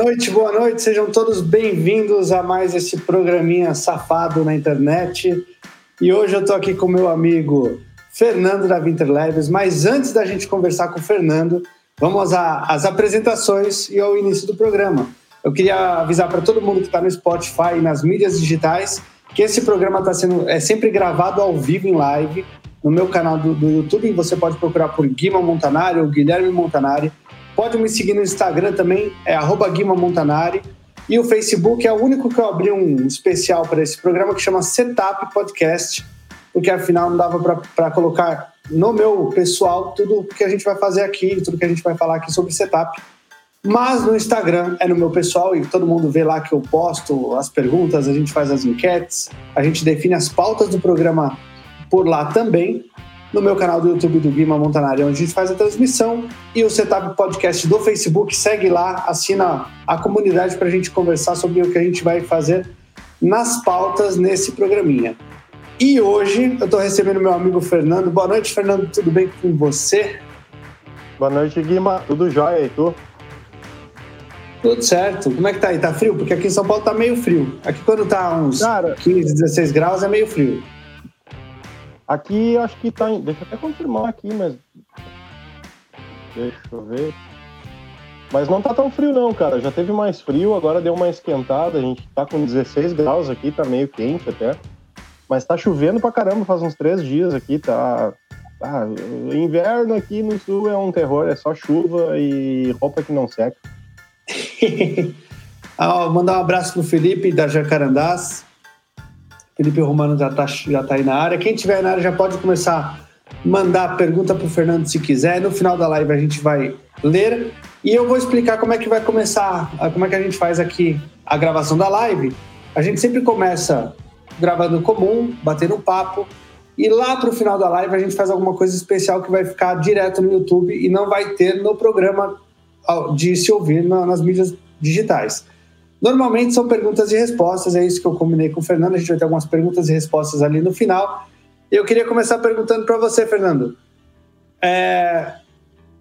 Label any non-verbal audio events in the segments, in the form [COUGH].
Boa noite, boa noite, sejam todos bem-vindos a mais esse programinha safado na internet. E hoje eu tô aqui com meu amigo Fernando da Winter Labs, mas antes da gente conversar com o Fernando, vamos às apresentações e ao início do programa. Eu queria avisar para todo mundo que está no Spotify e nas mídias digitais que esse programa está sendo é sempre gravado ao vivo em live no meu canal do, do YouTube. Você pode procurar por Guima Montanari ou Guilherme Montanari. Pode me seguir no Instagram também, é Guima Montanari. E o Facebook é o único que eu abri um especial para esse programa que chama Setup Podcast, porque afinal não dava para colocar no meu pessoal tudo que a gente vai fazer aqui, tudo que a gente vai falar aqui sobre setup. Mas no Instagram é no meu pessoal e todo mundo vê lá que eu posto as perguntas, a gente faz as enquetes, a gente define as pautas do programa por lá também no meu canal do YouTube do Guima Montanari, onde a gente faz a transmissão, e o Setup Podcast do Facebook. Segue lá, assina a comunidade para a gente conversar sobre o que a gente vai fazer nas pautas nesse programinha. E hoje eu estou recebendo meu amigo Fernando. Boa noite, Fernando, tudo bem com você? Boa noite, Guima. Tudo jóia, tu? Tudo certo. Como é que tá aí? Tá frio? Porque aqui em São Paulo tá meio frio. Aqui quando tá uns Cara, 15, 16 graus é meio frio. Aqui acho que tá. Em... Deixa eu até confirmar aqui, mas. Deixa eu ver. Mas não tá tão frio não, cara. Já teve mais frio, agora deu uma esquentada. A gente tá com 16 graus aqui, tá meio quente até. Mas tá chovendo pra caramba, faz uns três dias aqui, tá. Ah, inverno aqui no sul é um terror, é só chuva e roupa que não seca. [LAUGHS] ah, mandar um abraço pro Felipe da Jacarandás. Felipe Romano já está já tá aí na área. Quem tiver na área já pode começar a mandar pergunta para o Fernando se quiser. No final da live a gente vai ler e eu vou explicar como é que vai começar, como é que a gente faz aqui a gravação da live. A gente sempre começa gravando comum, batendo um papo, e lá para o final da live a gente faz alguma coisa especial que vai ficar direto no YouTube e não vai ter no programa de se ouvir nas mídias digitais. Normalmente são perguntas e respostas, é isso que eu combinei com o Fernando. A gente vai ter algumas perguntas e respostas ali no final. Eu queria começar perguntando para você, Fernando. É...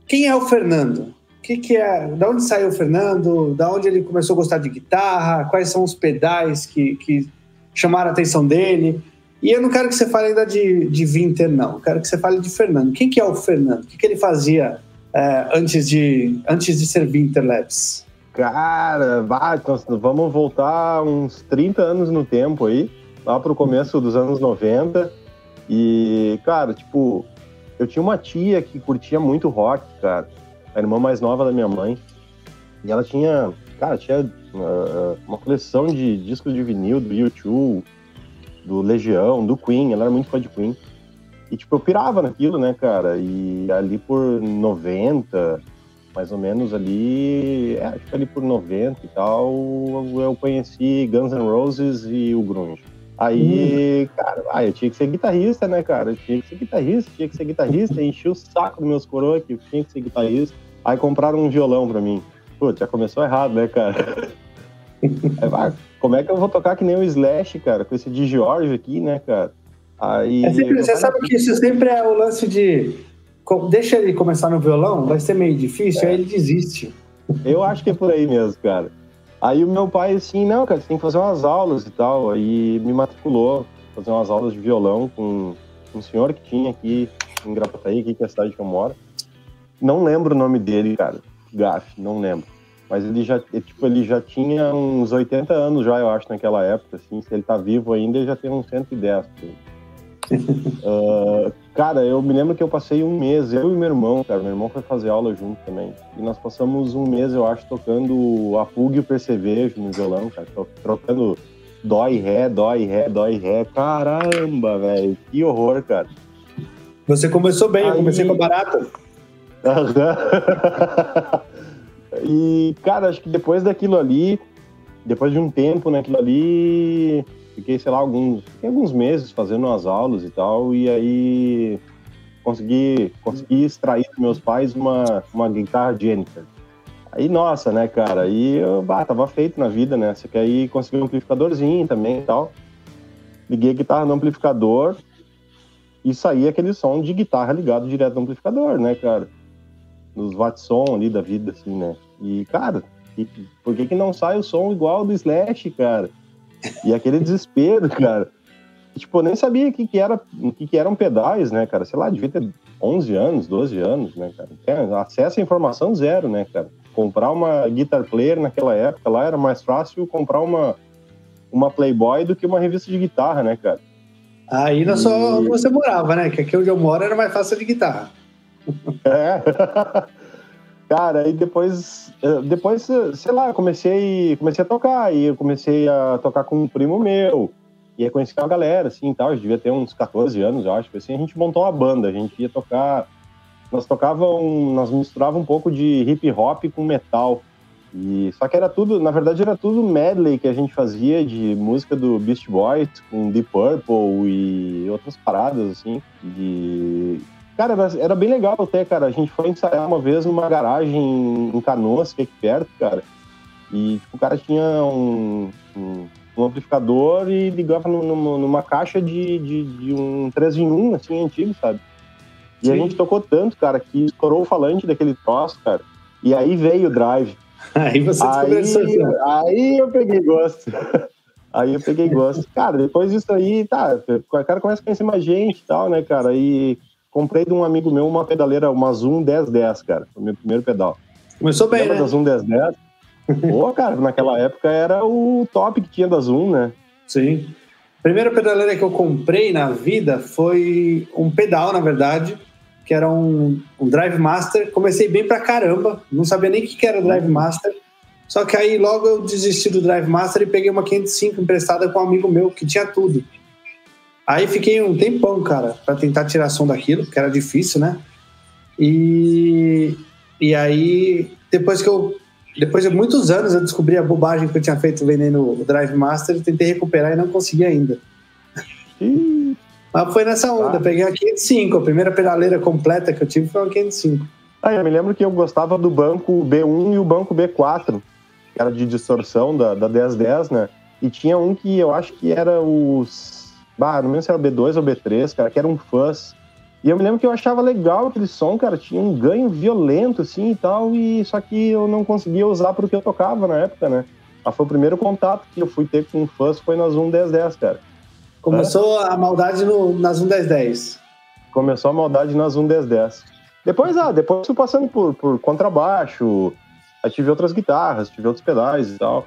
Quem é o Fernando? Que, que é? Da onde saiu o Fernando? Da onde ele começou a gostar de guitarra? Quais são os pedais que, que chamaram a atenção dele? E eu não quero que você fale ainda de, de Winter, não. Eu quero que você fale de Fernando. Quem que é o Fernando? O que, que ele fazia é, antes, de, antes de ser Winter Labs? Cara, vai, então, vamos voltar uns 30 anos no tempo aí, lá pro começo dos anos 90. E, cara, tipo, eu tinha uma tia que curtia muito rock, cara, a irmã mais nova da minha mãe. E ela tinha, cara, tinha uh, uma coleção de discos de vinil do U2, do Legião, do Queen, ela era muito fã de Queen. E, tipo, eu pirava naquilo, né, cara? E ali por 90, mais ou menos ali, é, acho que ali por 90 e tal, eu conheci Guns N' Roses e o Grunge. Aí, hum. cara, ah, eu tinha que ser guitarrista, né, cara? Eu tinha que ser guitarrista, tinha que ser guitarrista, enchi o saco dos meus coroas que tinha que ser guitarrista. Aí compraram um violão pra mim. Pô, já começou errado, né, cara? Aí, [LAUGHS] ah, como é que eu vou tocar que nem o Slash, cara, com esse de George aqui, né, cara? Aí, é sempre, você sabe que isso sempre é o lance de deixa ele começar no violão, vai ser meio difícil, é. aí ele desiste. Eu acho que é por aí mesmo, cara. Aí o meu pai, assim, não, cara, você tem que fazer umas aulas e tal. Aí me matriculou, fazer umas aulas de violão com um senhor que tinha aqui em Grapataí, aqui que é a cidade que eu moro. Não lembro o nome dele, cara. Gaf, não lembro. Mas ele já, tipo, ele já tinha uns 80 anos já, eu acho, naquela época, assim. Se ele tá vivo ainda, ele já tem uns 110. Assim uh, cara, eu me lembro que eu passei um mês, eu e meu irmão, cara, meu irmão foi fazer aula junto também. E nós passamos um mês, eu acho, tocando a fuga e o percevejo no violão, cara, trocando dói, ré, dói, ré, dói, ré. Caramba, velho, que horror, cara. Você começou bem, Aí... eu comecei com a barata. [LAUGHS] e, cara, acho que depois daquilo ali, depois de um tempo naquilo ali, Fiquei, sei lá, alguns, alguns meses fazendo as aulas e tal, e aí consegui, consegui extrair dos meus pais uma, uma guitarra Jennifer. Aí, nossa, né, cara, aí eu bah, tava feito na vida, né? Só que aí consegui um amplificadorzinho também e tal. Liguei a guitarra no amplificador e saía aquele som de guitarra ligado direto no amplificador, né, cara? Nos Watson ali da vida, assim, né? E, cara, por que, que não sai o som igual do Slash, cara? E aquele desespero, cara. tipo, eu nem sabia o que, que, era, que, que eram pedais, né, cara? Sei lá, devia ter 11 anos, 12 anos, né, cara? É, acesso à informação zero, né, cara? Comprar uma guitar player naquela época lá era mais fácil comprar uma, uma Playboy do que uma revista de guitarra, né, cara? Aí não só onde você morava, né? Que aqui onde eu moro era mais fácil de guitarra. É. [LAUGHS] Cara, aí depois, eh, depois, sei lá, comecei, comecei a tocar, e eu comecei a tocar com um primo meu, e aí conheci uma galera, assim, tal, eu devia ter uns 14 anos, eu acho, assim, a gente montou uma banda, a gente ia tocar, nós tocávamos, nós misturava um pouco de hip hop com metal, e só que era tudo, na verdade era tudo medley que a gente fazia de música do Beast Boys com Deep Purple e outras paradas assim, de Cara, era, era, bem legal até, cara. A gente foi ensaiar uma vez numa garagem em Canoas, que é aqui perto, cara. E tipo, o cara tinha um, um, um amplificador e ligava numa, numa caixa de, de, de, um 3 em 1, assim, antigo, sabe? E Sim. a gente tocou tanto, cara, que estourou o falante daquele troço, cara. E aí veio o drive. [LAUGHS] Aí você aí, aí eu peguei gosto. [LAUGHS] Aí eu peguei gosto. Cara, depois disso aí, tá, o cara começa a conhecer mais gente e tal, né, cara? E comprei de um amigo meu uma pedaleira, uma Zoom 1010, cara. Foi o meu primeiro pedal. Começou bem, Lembra né? da Zoom 1010? [LAUGHS] Pô, cara, naquela época era o top que tinha da Zoom, né? Sim. A primeira pedaleira que eu comprei na vida foi um pedal, na verdade, que era um, um Drive Master. Comecei bem pra caramba, não sabia nem o que era Drive Master. Só que aí logo eu desisti do Drive Master e peguei uma 505 emprestada com um amigo meu que tinha tudo. Aí fiquei um tempão, cara, para tentar tirar som daquilo, que era difícil, né? E, e aí, depois que eu. Depois de muitos anos, eu descobri a bobagem que eu tinha feito vendendo o Drive Master e tentei recuperar e não consegui ainda. Mas foi nessa onda, ah. peguei a 505, a primeira pedaleira completa que eu tive foi uma 505. Ah, eu me lembro que eu gostava do banco B1 e o banco B4, que era de distorção da, da 1010, né? E tinha um que eu acho que era os Bah, não lembro se era o B2 ou B3, cara, que era um fuzz. E eu me lembro que eu achava legal aquele som, cara, tinha um ganho violento, assim, e tal, e só que eu não conseguia usar pro que eu tocava na época, né? Ah, foi o primeiro contato que eu fui ter com um fuzz, foi na Zoom 1010, cara. Começou é? a maldade no, na Zoom 1010. Começou a maldade na Zoom 1010. Depois, ah, depois fui passando por, por contrabaixo, aí tive outras guitarras, tive outros pedais e tal.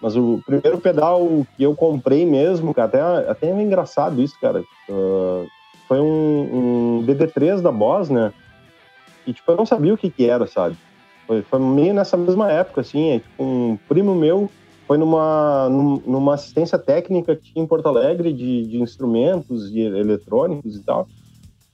Mas o primeiro pedal que eu comprei mesmo, cara, até, até é engraçado isso, cara. Uh, foi um, um DD3 da Boss, né? E, tipo, eu não sabia o que que era, sabe? Foi, foi meio nessa mesma época, assim. É, tipo, um primo meu foi numa, numa assistência técnica tinha em Porto Alegre de, de instrumentos e eletrônicos e tal.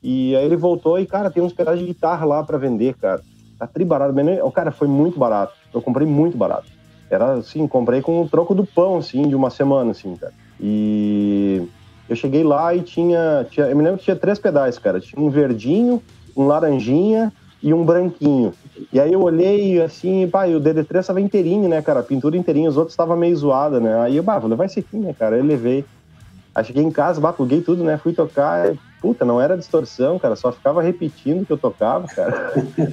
E aí ele voltou e, cara, tem uns pedais de guitarra lá para vender, cara. Tá tri barato. O cara foi muito barato. Eu comprei muito barato. Era assim, comprei com o troco do pão, assim, de uma semana, assim, cara. E eu cheguei lá e tinha, tinha. Eu me lembro que tinha três pedais, cara. Tinha um verdinho, um laranjinha e um branquinho. E aí eu olhei assim, e o DD3 tava inteirinho, né, cara? A pintura inteirinha, os outros estavam meio zoada, né? Aí eu, bah, vou levar esse aqui, né, cara? Eu levei. Aí cheguei em casa, bah, pluguei tudo, né? Fui tocar. Puta, não era distorção, cara. Só ficava repetindo que eu tocava, cara.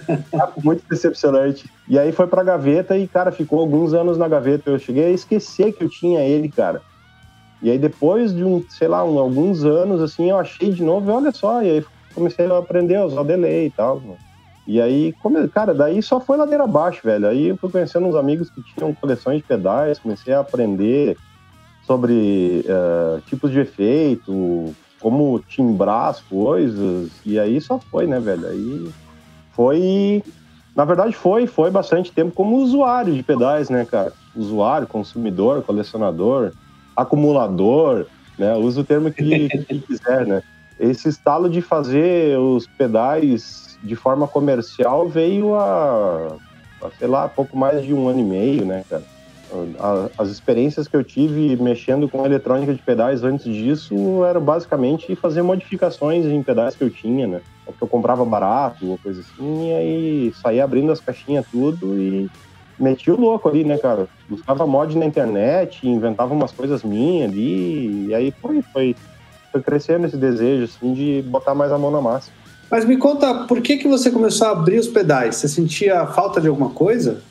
[LAUGHS] Muito decepcionante. E aí foi pra gaveta e, cara, ficou alguns anos na gaveta. Eu cheguei a esquecer que eu tinha ele, cara. E aí depois de um, sei lá, um, alguns anos, assim, eu achei de novo e olha só. E aí comecei a aprender a usar o delay e tal. E aí, come... cara, daí só foi ladeira abaixo, velho. Aí eu fui conhecendo uns amigos que tinham coleções de pedais, comecei a aprender sobre uh, tipos de efeito, como timbrar as coisas, e aí só foi, né, velho? Aí foi. Na verdade, foi, foi bastante tempo como usuário de pedais, né, cara? Usuário, consumidor, colecionador, acumulador, né? Usa o termo que, que [LAUGHS] quiser, né? Esse estalo de fazer os pedais de forma comercial veio a, a sei lá, pouco mais de um ano e meio, né, cara? As experiências que eu tive mexendo com eletrônica de pedais antes disso eram basicamente fazer modificações em pedais que eu tinha, né? Porque eu comprava barato ou coisa assim, e aí saía abrindo as caixinhas tudo e metia o louco ali, né, cara? Buscava mod na internet, inventava umas coisas minhas ali, e aí foi, foi, foi crescendo esse desejo, assim, de botar mais a mão na massa. Mas me conta, por que que você começou a abrir os pedais? Você sentia falta de alguma coisa?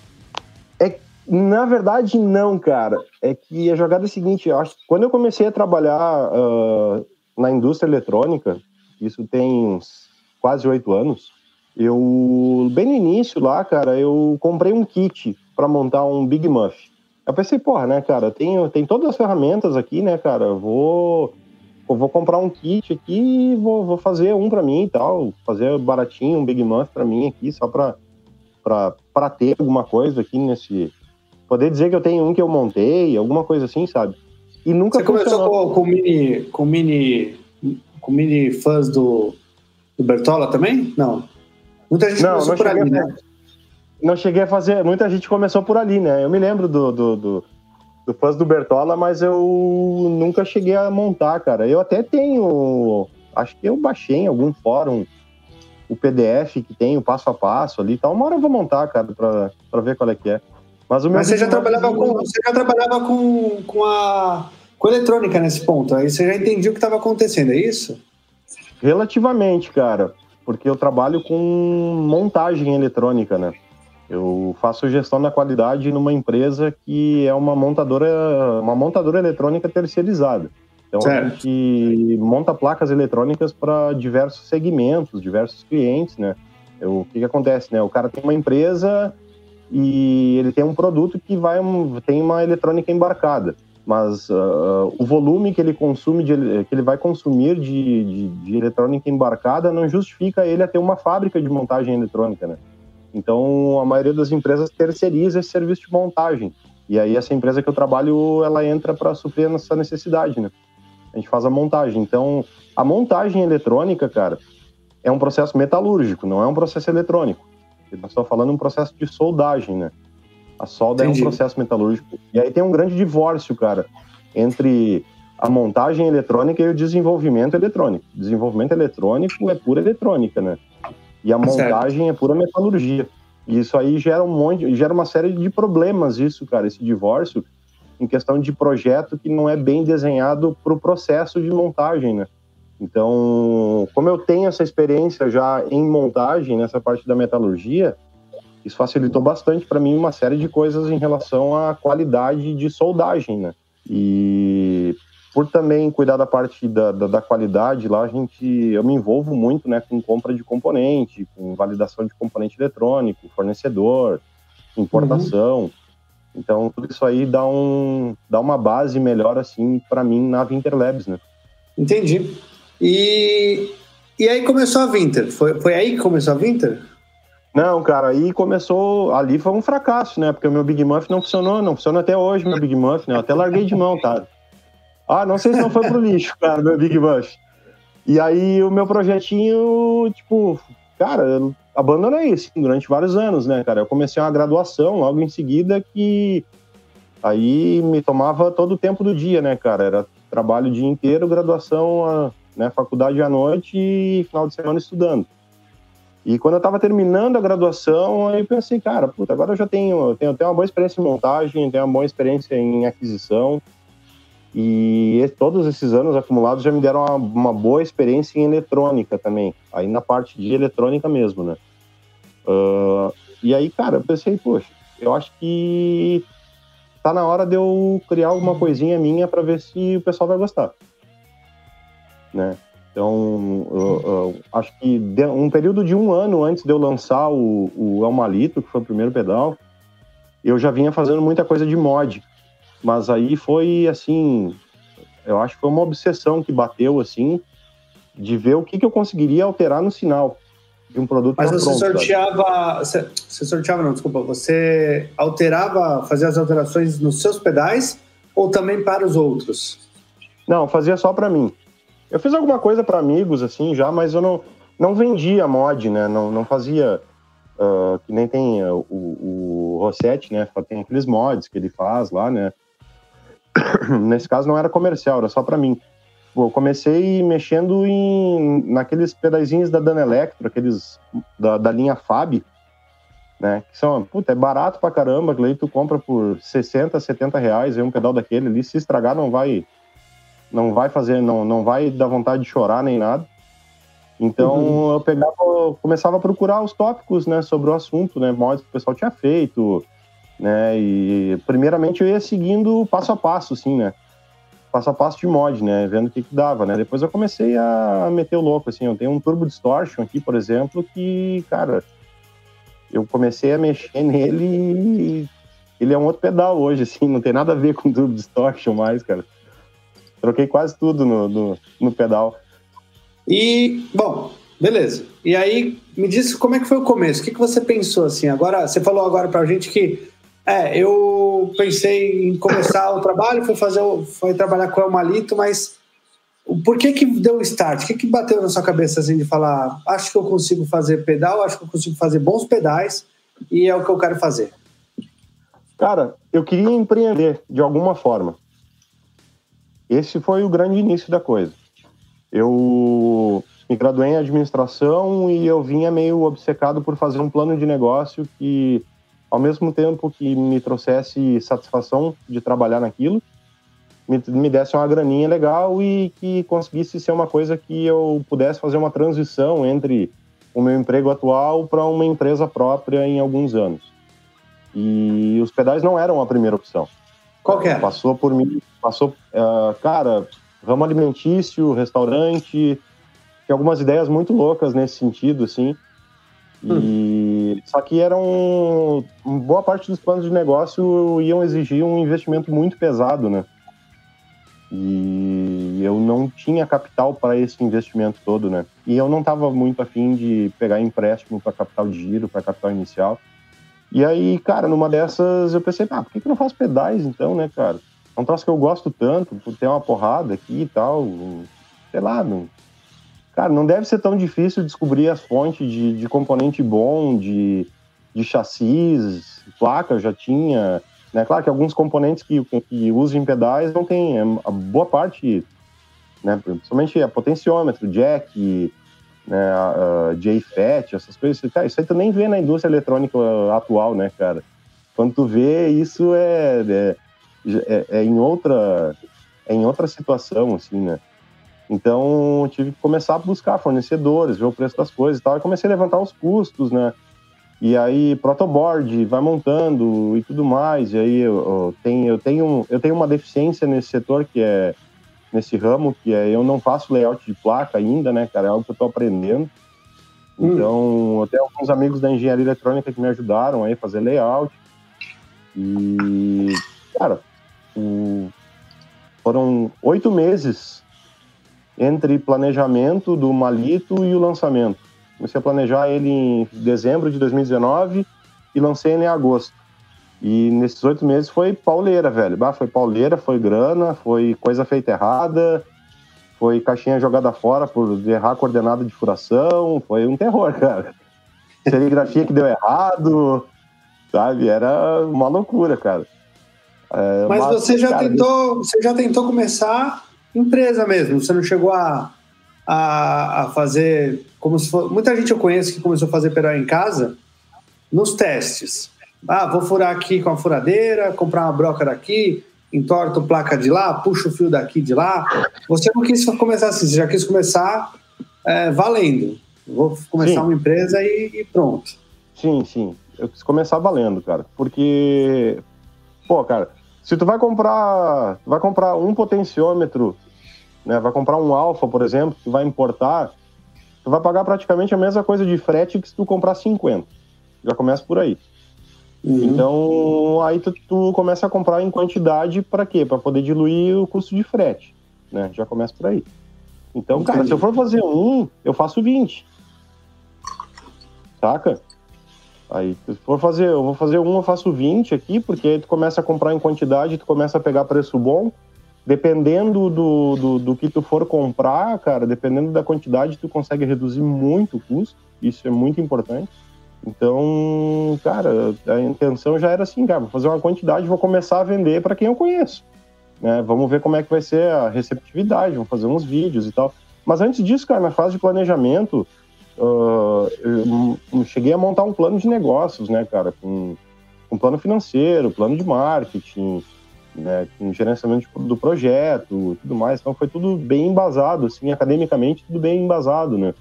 Na verdade, não, cara. É que a jogada é a seguinte: eu acho, quando eu comecei a trabalhar uh, na indústria eletrônica, isso tem uns quase oito anos, eu, bem no início lá, cara, eu comprei um kit para montar um Big Muff. Eu pensei, porra, né, cara, tem, tem todas as ferramentas aqui, né, cara, eu vou, eu vou comprar um kit aqui e vou, vou fazer um para mim e tal, fazer baratinho um Big Muff para mim aqui, só para ter alguma coisa aqui nesse... Poder dizer que eu tenho um que eu montei, alguma coisa assim, sabe? E nunca Você funcionou. começou com, com mini, com mini, com mini fãs do, do Bertola também? Não. Muita gente não, começou não por ali, né? Não cheguei a fazer. Muita gente começou por ali, né? Eu me lembro do, do, do, do fãs do Bertola, mas eu nunca cheguei a montar, cara. Eu até tenho. Acho que eu baixei em algum fórum o PDF que tem, o passo a passo ali e tal. Uma hora eu vou montar, cara, pra, pra ver qual é que é. Mas, Mas você já trabalhava, com, você já trabalhava com, com, a, com a eletrônica nesse ponto. Aí você já entendia o que estava acontecendo, é isso? Relativamente, cara porque eu trabalho com montagem eletrônica, né? Eu faço gestão da qualidade numa empresa que é uma montadora, uma montadora eletrônica terceirizada. Então certo. a gente monta placas eletrônicas para diversos segmentos, diversos clientes, né? O que, que acontece, né? O cara tem uma empresa e ele tem um produto que vai tem uma eletrônica embarcada mas uh, o volume que ele consome, de, que ele vai consumir de, de, de, eletrônica embarcada não justifica ele a ter uma fábrica de montagem eletrônica, né? Então, a maioria das empresas terceiriza esse serviço de montagem. E aí, essa empresa que eu trabalho, ela entra para suprir essa necessidade, né? A gente faz a montagem. Então, a montagem eletrônica, cara, é um processo metalúrgico, não é um processo eletrônico. Nós estamos falando de um processo de soldagem, né? A solda Entendi. é um processo metalúrgico. E aí tem um grande divórcio, cara, entre a montagem eletrônica e o desenvolvimento eletrônico. Desenvolvimento eletrônico é pura eletrônica, né? E a tá montagem é pura metalurgia. E isso aí gera um monte, gera uma série de problemas, isso, cara, esse divórcio, em questão de projeto que não é bem desenhado para o processo de montagem, né? Então, como eu tenho essa experiência já em montagem, nessa parte da metalurgia, isso facilitou bastante para mim uma série de coisas em relação à qualidade de soldagem, né? E por também cuidar da parte da, da, da, qualidade lá, a gente, eu me envolvo muito, né, com compra de componente, com validação de componente eletrônico, fornecedor, importação. Uhum. Então tudo isso aí dá um, dá uma base melhor assim para mim na Winter Labs, né? Entendi. E e aí começou a Winter. Foi, foi aí que começou a Winter? Não, cara, aí começou. Ali foi um fracasso, né? Porque o meu Big Muff não funcionou, não funciona até hoje, meu Big Muff, né? Eu até larguei de mão, tá? Ah, não sei se não foi pro lixo, cara, meu Big Muff. E aí o meu projetinho, tipo, cara, eu abandonei assim, durante vários anos, né, cara? Eu comecei uma graduação logo em seguida que aí me tomava todo o tempo do dia, né, cara? Era trabalho o dia inteiro, graduação, né, faculdade à noite e final de semana estudando. E quando eu estava terminando a graduação, aí pensei, cara, puta, agora eu já tenho, tenho, tenho uma boa experiência em montagem, tenho uma boa experiência em aquisição. E todos esses anos acumulados já me deram uma, uma boa experiência em eletrônica também. Aí na parte de eletrônica mesmo, né? Uh, e aí, cara, eu pensei, poxa, eu acho que tá na hora de eu criar alguma coisinha minha para ver se o pessoal vai gostar. Né? Então, eu, eu acho que um período de um ano antes de eu lançar o, o Elmalito, que foi o primeiro pedal, eu já vinha fazendo muita coisa de mod. Mas aí foi assim, eu acho que foi uma obsessão que bateu assim, de ver o que, que eu conseguiria alterar no sinal de um produto. Mas você pronto, sorteava, você, você sorteava não, desculpa, você alterava, fazia as alterações nos seus pedais ou também para os outros? Não, fazia só para mim. Eu fiz alguma coisa para amigos, assim, já, mas eu não, não vendia mod, né? Não, não fazia. Uh, que nem tem uh, o, o Rossetti, né? Tem aqueles mods que ele faz lá, né? [COUGHS] Nesse caso não era comercial, era só para mim. Eu comecei mexendo em, naqueles pedazinhos da Dan Electro, aqueles da, da linha Fab, né? Que são, puta, é barato pra caramba, aí tu compra por 60, 70 reais, é um pedal daquele ali, se estragar não vai não vai fazer, não, não vai dar vontade de chorar nem nada. Então uhum. eu pegava, começava a procurar os tópicos, né, sobre o assunto, né, mods que o pessoal tinha feito, né? E primeiramente eu ia seguindo passo a passo, assim, né? Passo a passo de mod, né? Vendo o que, que dava, né? Depois eu comecei a meter o louco, assim. Eu tenho um Turbo Distortion aqui, por exemplo, que, cara, eu comecei a mexer nele e ele é um outro pedal hoje, assim, não tem nada a ver com Turbo Distortion mais, cara. Troquei quase tudo no, no, no pedal. E, bom, beleza. E aí, me diz como é que foi o começo? O que, que você pensou, assim? Agora, você falou agora pra gente que é, eu pensei em começar o trabalho, foi fazer, foi trabalhar com o Malito, mas por que que deu o start? O que que bateu na sua cabeça assim de falar, acho que eu consigo fazer pedal, acho que eu consigo fazer bons pedais e é o que eu quero fazer? Cara, eu queria empreender de alguma forma. Esse foi o grande início da coisa. Eu me graduei em administração e eu vinha meio obcecado por fazer um plano de negócio que ao mesmo tempo que me trouxesse satisfação de trabalhar naquilo, me, me desse uma graninha legal e que conseguisse ser uma coisa que eu pudesse fazer uma transição entre o meu emprego atual para uma empresa própria em alguns anos. E os pedais não eram a primeira opção. Qual que é? Passou por mim, passou, uh, cara, ramo alimentício, restaurante, tem algumas ideias muito loucas nesse sentido, assim. E hum. só que eram boa parte dos planos de negócio iam exigir um investimento muito pesado, né? E eu não tinha capital para esse investimento todo, né? E eu não estava muito afim de pegar empréstimo para capital de giro, para capital inicial. E aí, cara, numa dessas eu pensei, ah, por que, que eu não faço pedais então, né, cara? É um troço que eu gosto tanto, por ter uma porrada aqui e tal. Sei lá, não, Cara, não deve ser tão difícil descobrir as fontes de, de componente bom, de, de chassis, placa já tinha. Né? Claro que alguns componentes que, que usam em pedais não tem, é, a boa parte, né? principalmente a potenciômetro, jack, né? a JFET, essas coisas. Cara, isso aí tu nem vê na indústria eletrônica atual, né, cara? Quando tu vê, isso é, é, é, é em outra é em outra situação, assim, né? Então, tive que começar a buscar fornecedores, ver o preço das coisas e tal, e comecei a levantar os custos, né? E aí, protoboard, vai montando e tudo mais. E aí, eu, eu, tenho, eu, tenho, eu tenho uma deficiência nesse setor, que é nesse ramo, que é eu não faço layout de placa ainda, né, cara? É algo que eu tô aprendendo. Hum. Então, eu tenho alguns amigos da engenharia eletrônica que me ajudaram aí a fazer layout. E, cara, o... foram oito meses entre planejamento do Malito e o lançamento. Comecei a planejar ele em dezembro de 2019 e lancei ele em agosto. E nesses oito meses foi pauleira, velho. Bah, foi pauleira, foi grana, foi coisa feita errada, foi caixinha jogada fora por errar coordenada de furação, foi um terror, [LAUGHS] cara. Serigrafia que deu errado, sabe? Era uma loucura, cara. É, mas, mas, você já cara, tentou, você já tentou começar empresa mesmo. Você não chegou a, a, a fazer como se for, muita gente eu conheço que começou a fazer pedal em casa nos testes. Ah, vou furar aqui com a furadeira, comprar uma broca daqui, entorto placa de lá, puxo o fio daqui de lá. Você não quis começar assim, você já quis começar é, valendo. Vou começar sim. uma empresa e, e, pronto. Sim, sim. Eu quis começar valendo, cara. Porque, pô, cara, se tu vai comprar, tu vai comprar um potenciômetro, né, vai comprar um Alfa, por exemplo, tu vai importar, tu vai pagar praticamente a mesma coisa de frete que se tu comprar 50. Já começa por aí. Uhum. Então, aí tu, tu, começa a comprar em quantidade para quê? Para poder diluir o custo de frete, né? Já começa por aí. Então, cara, se eu for fazer um, eu faço 20. Saca? Aí, se for fazer, eu vou fazer um, eu faço 20 aqui, porque aí tu começa a comprar em quantidade, tu começa a pegar preço bom. Dependendo do, do, do, que tu for comprar, cara, dependendo da quantidade, tu consegue reduzir muito o custo. Isso é muito importante. Então, cara, a intenção já era assim, cara, vou fazer uma quantidade, vou começar a vender para quem eu conheço. Né? Vamos ver como é que vai ser a receptividade, vamos fazer uns vídeos e tal. Mas antes disso, cara, na fase de planejamento, uh, eu cheguei a montar um plano de negócios, né, cara, com um plano financeiro, plano de marketing, né, com gerenciamento do projeto, tudo mais. Então foi tudo bem embasado, assim, academicamente tudo bem embasado, né.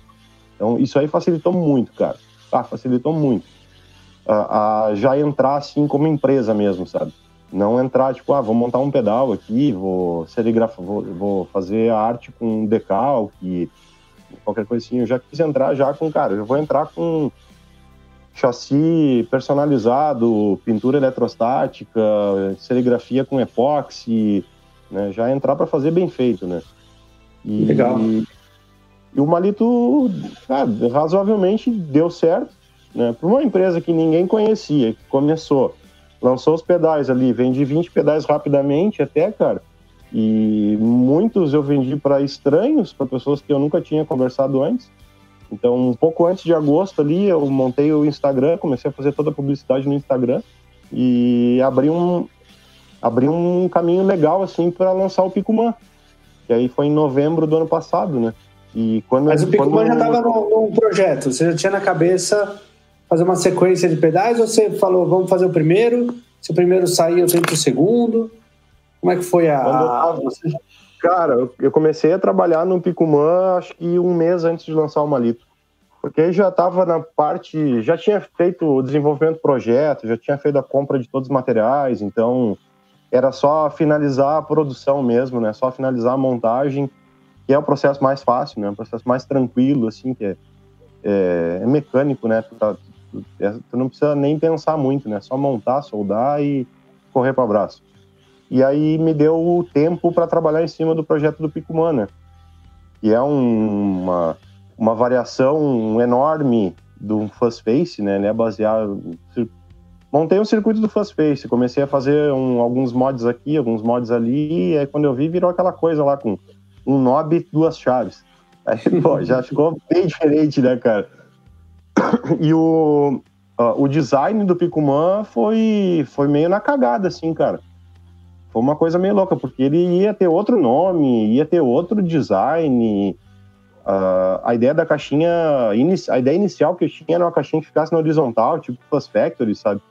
Então isso aí facilitou muito, cara. Ah, facilitou muito. a, a já entrar assim como empresa mesmo, sabe? Não entrar, tipo, ah, vou montar um pedal aqui, vou serigrafar, vou, vou fazer a arte com decalque, qualquer coisa assim. Eu já quis entrar já com, cara, eu vou entrar com chassi personalizado, pintura eletrostática, serigrafia com epóxi, né? Já entrar para fazer bem feito, né? E, Legal. E o Malito, cara, razoavelmente deu certo, né? Para uma empresa que ninguém conhecia, que começou, lançou os pedais ali, vendi 20 pedais rapidamente até, cara. E muitos eu vendi para estranhos, para pessoas que eu nunca tinha conversado antes. Então, um pouco antes de agosto ali, eu montei o Instagram, comecei a fazer toda a publicidade no Instagram e abri um, abri um caminho legal, assim, para lançar o Picuman. Que aí foi em novembro do ano passado, né? E quando, Mas o Picuman quando... já estava num projeto, você já tinha na cabeça fazer uma sequência de pedais ou você falou, vamos fazer o primeiro, se o primeiro sair eu tento o segundo? Como é que foi a... Quando... Cara, eu comecei a trabalhar no Picumã acho que um mês antes de lançar o Malito. Porque já estava na parte, já tinha feito o desenvolvimento do projeto, já tinha feito a compra de todos os materiais, então era só finalizar a produção mesmo, né? Só finalizar a montagem, que é o processo mais fácil, né? O processo mais tranquilo, assim, que é, é, é mecânico, né? Tu, tá, tu, é, tu, não precisa nem pensar muito, né? Só montar, soldar e correr para o abraço. E aí me deu o tempo para trabalhar em cima do projeto do Picumã, né? Que é um, uma, uma variação enorme do Fast Face, né? Ele é baseado... Montei um circuito do Fast Face, comecei a fazer um, alguns mods aqui, alguns mods ali, e aí quando eu vi virou aquela coisa lá com um knob e duas chaves. Aí, [LAUGHS] pô, já ficou bem diferente, né, cara? [COUGHS] E o, uh, o design do Picumã foi, foi meio na cagada, assim, cara foi uma coisa meio louca, porque ele ia ter outro nome, ia ter outro design. Uh, a ideia da caixinha, a ideia inicial que eu tinha era uma caixinha que ficasse na horizontal, tipo Plus Factory, sabe?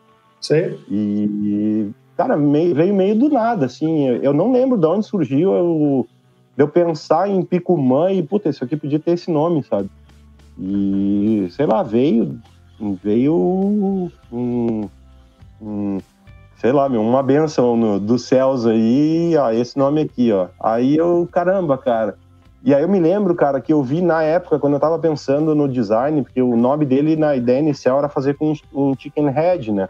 Sim. E, cara, meio, veio meio do nada, assim. Eu não lembro de onde surgiu eu, eu pensar em Picumã e, puta, isso aqui podia ter esse nome, sabe? E, sei lá, veio, veio um, um sei lá, meu, uma benção no, dos céus aí, ó, esse nome aqui, ó. Aí eu, caramba, cara. E aí eu me lembro, cara, que eu vi na época, quando eu tava pensando no design, porque o nome dele na ideia inicial era fazer com um chicken head, né?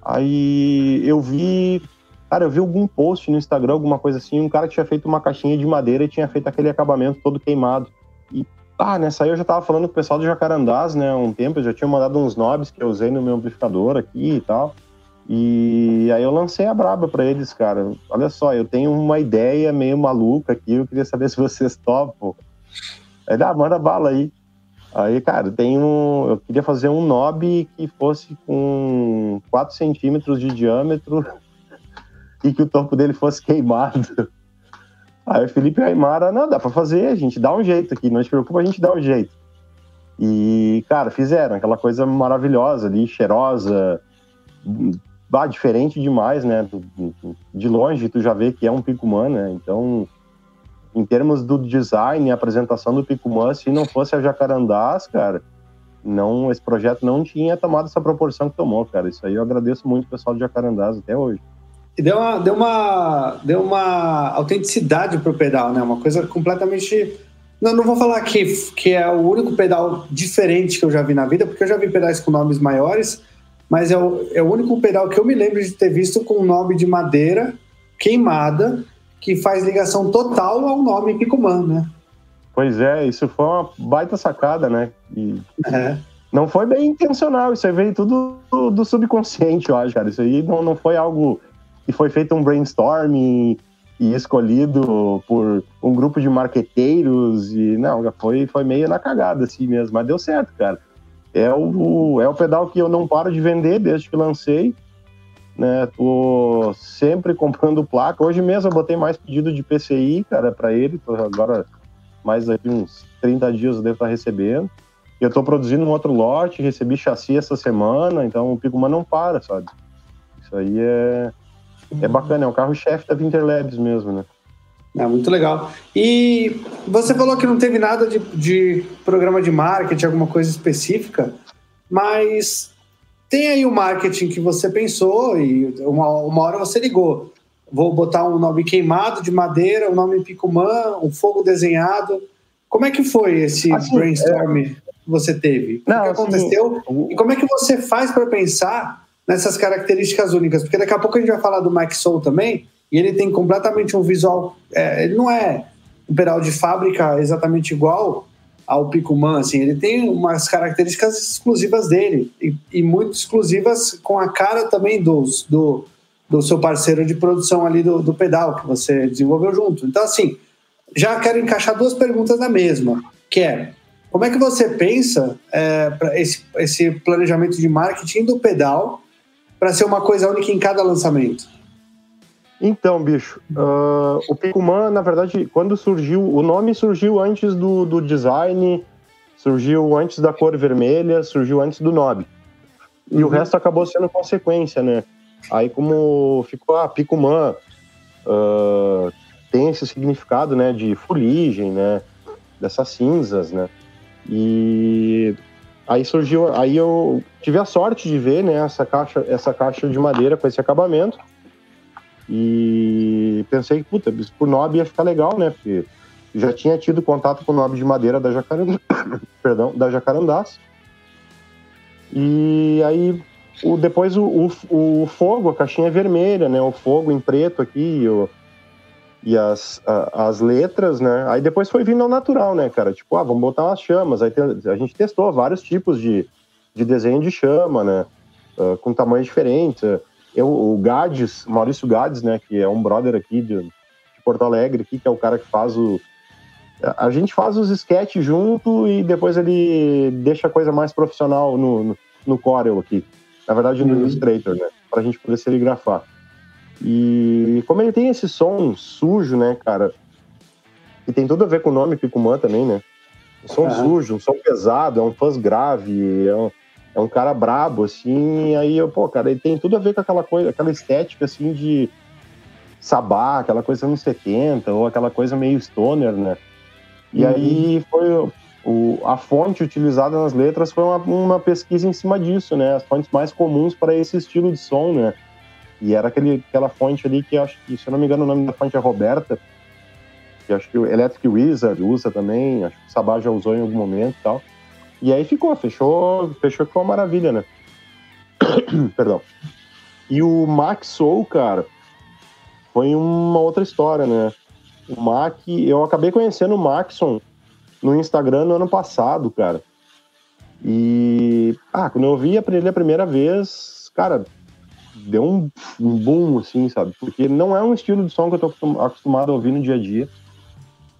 Aí eu vi, cara, eu vi algum post no Instagram, alguma coisa assim, um cara tinha feito uma caixinha de madeira e tinha feito aquele acabamento todo queimado. E, ah, nessa aí eu já tava falando com o pessoal do Jacarandás, né, um tempo, eu já tinha mandado uns knobs que eu usei no meu amplificador aqui e tal. E aí eu lancei a braba para eles, cara. Olha só, eu tenho uma ideia meio maluca aqui, eu queria saber [LAUGHS] se vocês topam. Aí, ah, manda bala aí. Aí, cara, tem um, eu queria fazer um knob que fosse com 4 centímetros de diâmetro e que o topo dele fosse [LAUGHS] queimado. Aí o Felipe Aymara, não, dá pra fazer, a gente dá um jeito aqui, não se preocupa, a gente dá um jeito. E, cara, fizeram aquela coisa maravilhosa ali, cheirosa, diferente demais, né? De longe tu já vê que é um Picuman, né? Então, em termos do design e apresentação do Picuman, se não fosse a Jacarandás, cara, não, esse projeto não tinha tomado essa proporção que tomou, cara. Isso aí eu agradeço muito o pessoal de Jacarandás até hoje. E deu uma, deu uma, deu uma autenticidade pro pedal, né? Uma coisa completamente. Não, não vou falar que, que é o único pedal diferente que eu já vi na vida, porque eu já vi pedais com nomes maiores, mas é o, é o único pedal que eu me lembro de ter visto com um nome de madeira queimada que faz ligação total ao nome Picuman, né? Pois é, isso foi uma baita sacada, né? E é. Não foi bem intencional, isso aí veio tudo do, do, subconsciente, eu acho, cara. Isso aí não, não foi algo que foi feito um brainstorming e escolhido por um grupo de marqueteiros e não, foi, foi meio na cagada assim mesmo, mas deu certo, cara é o, é o pedal que eu não paro de vender desde que lancei. Né, tô sempre comprando placa. Hoje mesmo eu botei mais pedido de PCI, cara, para ele. Tô agora, mais daqui uns 30 dias eu devo estar recebendo. Eu estou produzindo um outro lote, recebi chassi essa semana, então o Pigman não para, sabe? Isso aí é, é bacana, é o carro-chefe da Winterlabs mesmo, né? É muito legal. E você falou que não teve nada de, de programa de marketing, alguma coisa específica, mas tem aí o marketing que você pensou e uma, uma hora você ligou. Vou botar um nome queimado de madeira, um nome Picumã, um fogo desenhado. Como é que foi esse assim, brainstorm é... que você teve? O Não, que assim, aconteceu? E como é que você faz para pensar nessas características únicas? Porque daqui a pouco a gente vai falar do Mike Soul também, e ele tem completamente um visual. É, ele não é um pedal de fábrica exatamente igual ao Picumã, assim, ele tem umas características exclusivas dele e, e muito exclusivas com a cara também dos, do, do seu parceiro de produção ali do, do pedal que você desenvolveu junto. Então, assim, já quero encaixar duas perguntas na mesma, que é como é que você pensa é, esse, esse planejamento de marketing do pedal para ser uma coisa única em cada lançamento? Então, bicho, uh, o Picumã, na verdade, quando surgiu, o nome surgiu antes do, do design, surgiu antes da cor vermelha, surgiu antes do Nob. E uhum. o resto acabou sendo consequência, né? Aí como ficou, ah, Picumã, uh, tem esse significado, né, de fuligem, né, dessas cinzas, né, e aí surgiu, aí eu tive a sorte de ver, né, essa caixa, essa caixa de madeira com esse acabamento, e pensei que, puta, por Nob ia ficar legal, né, porque já tinha tido contato com o Nob de madeira da Jacarandá, [COUGHS] perdão, da Jacarandás, e aí o, depois o, o, o, fogo, a caixinha vermelha, né, o fogo em preto aqui, o, e as, a, as letras, né? Aí depois foi vindo ao natural, né, cara? Tipo, ah, vamos botar umas chamas. Aí tem, a gente testou vários tipos de, de desenho de chama, né? Uh, com tamanhos diferentes. Eu, o Gades, Maurício Gades, né, que é um brother aqui de, de, Porto Alegre, aqui, que é o cara que faz o. A gente faz os sketches junto e depois ele deixa a coisa mais profissional no, no, no Corel aqui. Na verdade, no uhum. Illustrator, né? Pra gente poder serigrafar. E como ele tem esse som sujo, né, cara? E tem tudo a ver com o nome Picumã também, né? Um som uhum. sujo, um som pesado, é um fuzz grave, é um, é um cara brabo, assim. aí, pô, cara, ele tem tudo a ver com aquela coisa, aquela estética, assim, de sabá, aquela coisa anos 70, ou aquela coisa meio stoner, né? E uhum. aí foi o, a fonte utilizada nas letras foi uma, uma pesquisa em cima disso, né? As fontes mais comuns para esse estilo de som, né? E era aquele, aquela fonte ali que acho que, se eu não me engano, o nome da fonte é Roberta, que acho que o Electric Wizard usa também, acho que o Sabá já usou em algum momento e tal. E aí ficou, fechou, fechou que foi uma maravilha, né? [COUGHS] Perdão. E o Max Soul, cara, foi uma outra história, né? O Mac, eu acabei conhecendo o Maxon no Instagram no ano passado, cara. E, ah, quando eu vi ele a primeira vez, cara, deu um, um boom, assim, sabe? Porque não é um estilo de som que eu tô acostumado a ouvir no dia a dia.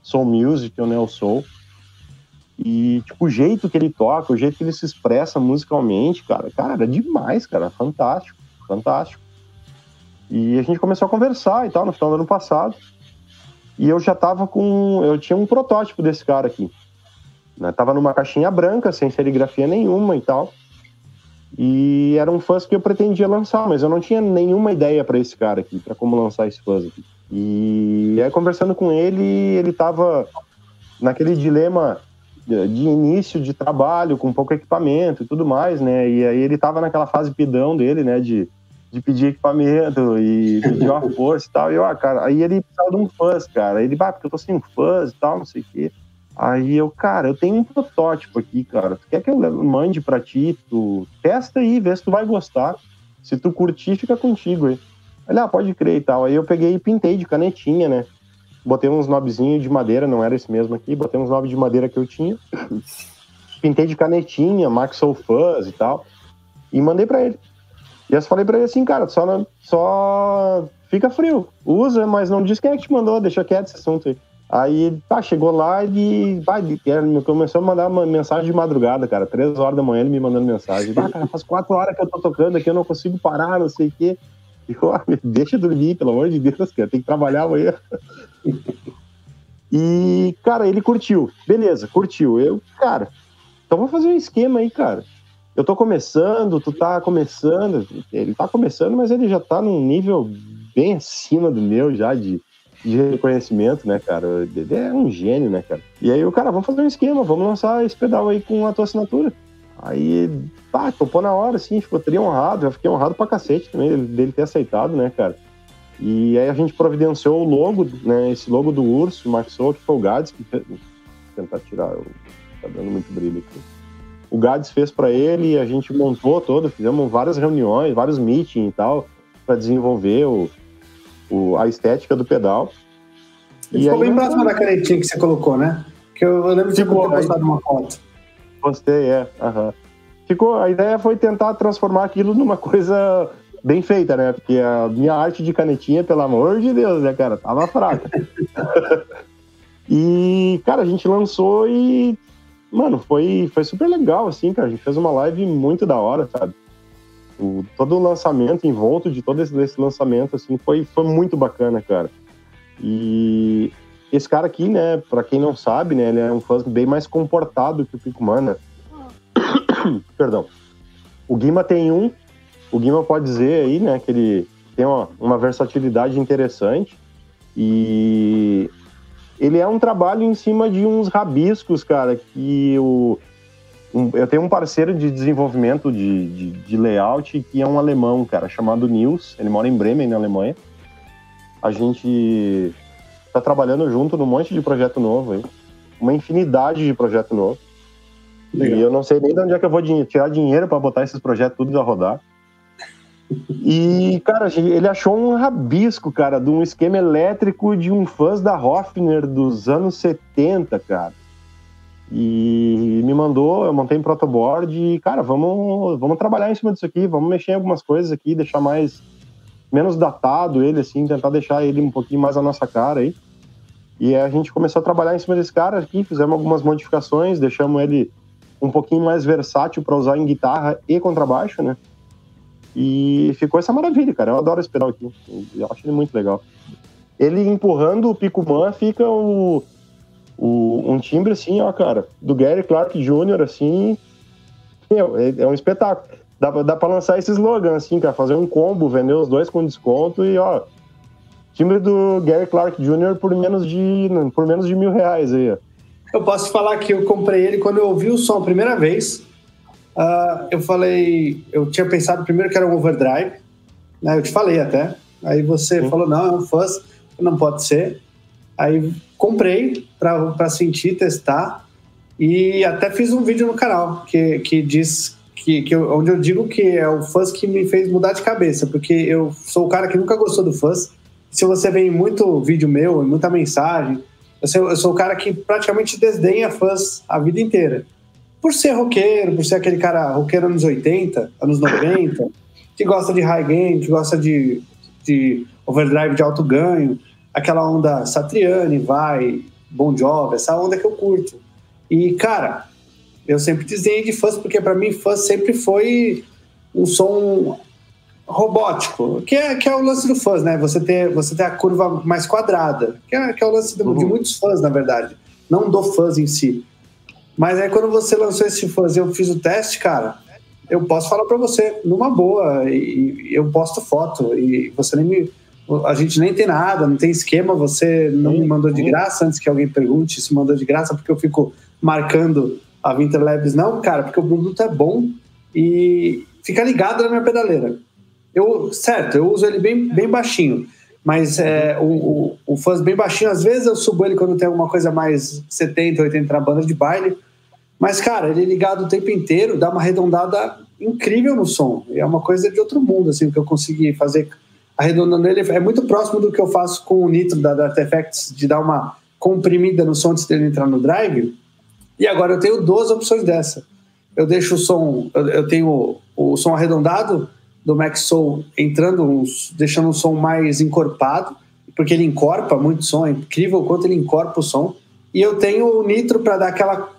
Soul music, ou neo soul. E, tipo, o jeito que ele toca, o jeito que ele se expressa musicalmente, cara, cara, é demais, cara, fantástico, fantástico. E a gente começou a conversar e tal no final do ano passado. E eu já tava com. Eu tinha um protótipo desse cara aqui. Né? Tava numa caixinha branca, sem serigrafia nenhuma e tal. E era um fuzz que eu pretendia lançar, mas eu não tinha nenhuma ideia para esse cara aqui, para como lançar esse fuzz aqui. E aí, conversando com ele, ele estava naquele dilema de início de trabalho, com pouco equipamento e tudo mais, né? E aí ele estava naquela fase pidão dele, né? De, de pedir equipamento e pedir uma força e tal. E, ó, cara, aí ele precisava de um fuzz, cara. Aí ele, ah, porque eu tô sem um fuzz e tal, não sei o quê. Aí eu, cara, eu tenho um protótipo aqui, cara. Tu quer que eu mande pra ti? Tu testa aí, vê se tu vai gostar. Se tu curtir, fica contigo aí. Ele, ah, pode crer e tal. Aí eu peguei e pintei de canetinha, né? Botei uns nobzinhos de madeira, não era esse mesmo aqui. Botei uns nobs de madeira que eu tinha. Pintei de canetinha, Maxwell Fuzz e tal. E mandei pra ele. E eu falei pra ele assim, cara, só, só fica frio. Usa, mas não diz quem é que te mandou, deixa quieto esse assunto aí. Aí, tá, chegou lá e vai, começou a mandar uma mensagem de madrugada, cara. Três horas da manhã ele me mandando mensagem. Ah, cara, faz quatro horas que eu tô tocando aqui, eu não consigo parar, não sei o quê. Eu, ah, [LAUGHS] deixa eu dormir, pelo amor de Deus, cara, tem que trabalhar amanhã. E, cara, ele curtiu. Beleza, curtiu. Eu, cara, então vamos fazer um esquema aí, cara. Eu tô começando, tu tá começando. Ele tá começando, mas ele já tá num nível bem acima do meu já de de reconhecimento, né, cara? Ele é um gênio, né, cara? E aí o cara, vamos fazer um esquema, vamos lançar esse pedal aí com a tua assinatura. Aí, pá, topou na hora, assim, ficou tri honrado. Eu fiquei honrado pra cacete também dele ter aceitado, né, cara? E aí a gente providenciou o logo, né? Esse logo do urso, o Maxou, que foi o Gades, que fez... Vou tentar tirar, tá dando muito brilho aqui. O Gades fez para ele a gente montou todo, fizemos várias reuniões, vários meetings e tal, para desenvolver o, o, a estética do pedal. E ficou bem próximo da canetinha que você colocou, né? Que eu, eu lembro de você ter postado uma foto. Postei, é. Uhum. Ficou, a ideia foi tentar transformar aquilo numa coisa bem feita, né? Porque a minha arte de canetinha, pelo amor de Deus, né, cara? Tava fraca. [LAUGHS] e, cara, a gente lançou e, mano, foi, foi super legal, assim, cara. A gente fez uma live muito da hora, sabe? O, todo o lançamento, envolto de todo esse, esse lançamento, assim, foi, foi muito bacana, cara. E esse cara aqui, né, para quem não sabe, né, ele é um fã bem mais comportado que o Pico Mana. [COUGHS] Perdão. O Guima tem um, o Guima pode dizer aí, né, que ele tem uma, uma versatilidade interessante e ele é um trabalho em cima de uns rabiscos, cara, que o, um, eu tenho um parceiro de desenvolvimento de, de, de, layout que é um alemão, cara, chamado Nils. Ele mora em Bremen, na Alemanha. A gente tá trabalhando junto num monte de projeto novo aí. Uma infinidade de projeto novo. Legal. E eu não sei nem de onde é que eu vou tirar dinheiro para botar esses projetos tudo a rodar. E, cara, ele achou um rabisco, cara, de um esquema elétrico de um fãs da Hofner dos anos 70, cara. E me mandou, eu montei em protoboard e, cara, vamos, vamos trabalhar em cima disso aqui, vamos mexer em algumas coisas aqui, deixar mais menos datado ele, assim, tentar deixar ele um pouquinho mais a nossa cara aí. E a gente começou a trabalhar em cima desse cara aqui, fizemos algumas modificações, deixamos ele um pouquinho mais versátil para usar em guitarra e contrabaixo, né? E ficou essa maravilha, cara. Eu adoro esse pedal aqui. Eu acho ele muito legal. Ele empurrando o Picuman fica o, o, um timbre assim, ó, cara, do Gary Clark Jr., assim. Meu, é, é um espetáculo. Dá, dá pra lançar esse slogan, assim, cara, fazer um combo, vender os dois com desconto e, ó, timbre do Gary Clark Jr. por menos de, por menos de mil reais aí, ó. Eu posso falar que eu comprei ele quando eu ouvi o som a primeira vez. Uh, eu falei, eu tinha pensado primeiro que era um overdrive, né? Eu te falei até. Aí você Sim. falou, não, é um fuzz, não pode ser. Aí comprei para sentir, testar e até fiz um vídeo no canal que, que diz que, que eu, onde eu digo que é o fuzz que me fez mudar de cabeça, porque eu sou o cara que nunca gostou do fuzz. Se você vê muito vídeo meu, muita mensagem, eu sou, eu sou o cara que praticamente desdenha fãs a vida inteira. Por ser roqueiro, por ser aquele cara roqueiro anos 80, anos 90, que gosta de high gain, que gosta de, de overdrive de alto ganho, aquela onda Satriani, vai, Bon Jovi, essa onda que eu curto. E, cara, eu sempre desenhei de fãs, porque para mim fãs sempre foi um som robótico, que é, que é o lance do fãs, né? Você ter, você ter a curva mais quadrada, que é, que é o lance do, uhum. de muitos fãs, na verdade. Não do fãs em si. Mas aí quando você lançou esse fãs e eu fiz o teste, cara, eu posso falar para você numa boa, e, e, eu posto foto, e você nem me. A gente nem tem nada, não tem esquema, você não me mandou de graça antes que alguém pergunte se mandou de graça, porque eu fico marcando a Winter Labs. Não, cara, porque o produto é bom e fica ligado na minha pedaleira. Eu, certo, eu uso ele bem, bem baixinho, mas é, o, o, o fuzz bem baixinho, às vezes eu subo ele quando tem alguma coisa mais 70, 80 na banda de baile, mas, cara, ele é ligado o tempo inteiro, dá uma arredondada incrível no som. É uma coisa de outro mundo, assim, que eu consegui fazer arredondando ele. É muito próximo do que eu faço com o Nitro da Dart Effects, de dar uma comprimida no som antes dele entrar no drive. E agora eu tenho duas opções dessa. Eu deixo o som, eu, tenho o som arredondado do Max Soul entrando, deixando um som mais encorpado, porque ele encorpa muito som, é incrível o quanto ele encorpa o som. E eu tenho o nitro para dar aquela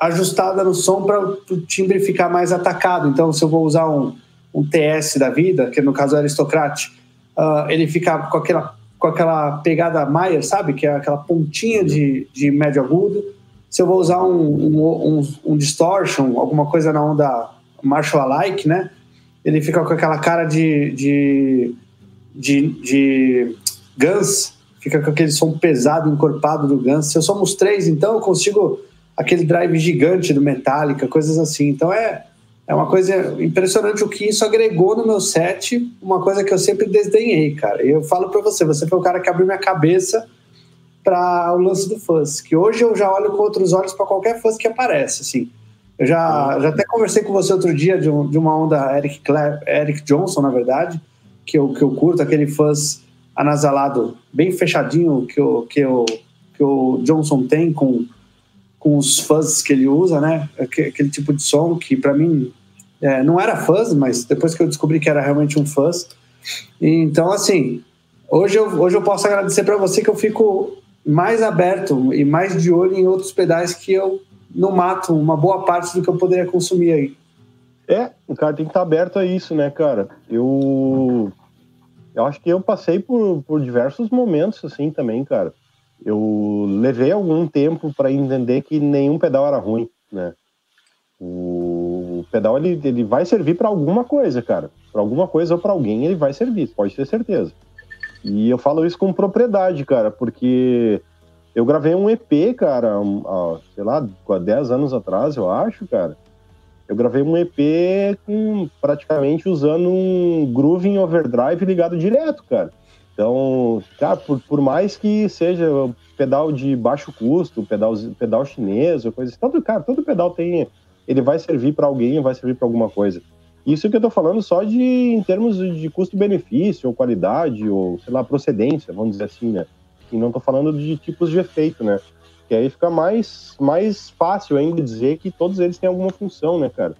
ajustada no som para o timbre ficar mais atacado. Então, se eu vou usar um, um TS da vida, que no caso é aristocrate, uh, ele fica com aquela, com aquela pegada Mayer, sabe? Que é aquela pontinha de, de médio agudo. Se eu vou usar um, um, um, um distortion, alguma coisa na onda Marshall-alike, né? ele fica com aquela cara de, de, de, de Guns, fica com aquele som pesado, encorpado do Guns. Se eu somos três, então eu consigo aquele drive gigante do Metallica, coisas assim. Então é, é uma coisa impressionante o que isso agregou no meu set, uma coisa que eu sempre desdenhei, cara. E eu falo para você, você foi o cara que abriu minha cabeça para o lance do fuzz, que hoje eu já olho com outros olhos para qualquer fuzz que aparece, assim. Eu já, já até conversei com você outro dia de, um, de uma onda Eric, Eric Johnson, na verdade, que eu, que eu curto, aquele fuzz anasalado bem fechadinho que o, que o, que o Johnson tem com, com os fuzz que ele usa, né? Aquele tipo de som que para mim é, não era fuzz, mas depois que eu descobri que era realmente um fuzz. Então, assim, hoje eu, hoje eu posso agradecer para você que eu fico mais aberto e mais de olho em outros pedais que eu não mato uma boa parte do que eu poderia consumir aí. É, o cara tem que estar aberto a isso, né, cara? Eu eu acho que eu passei por, por diversos momentos assim também, cara. Eu levei algum tempo para entender que nenhum pedal era ruim, né? O pedal ele, ele vai servir para alguma coisa, cara. Para alguma coisa ou para alguém ele vai servir, pode ter certeza. E eu falo isso com propriedade, cara, porque eu gravei um EP, cara, sei lá, há 10 anos atrás, eu acho, cara. Eu gravei um EP com praticamente usando um groove em overdrive ligado direto, cara. Então, cara, por, por mais que seja pedal de baixo custo, pedal, pedal chinês, coisa assim, todo, cara, todo pedal tem, ele vai servir para alguém, vai servir para alguma coisa. Isso que eu tô falando só de em termos de custo-benefício, ou qualidade, ou sei lá, procedência, vamos dizer assim, né? E não tô falando de tipos de efeito, né? Que aí fica mais, mais fácil ainda dizer que todos eles têm alguma função, né, cara?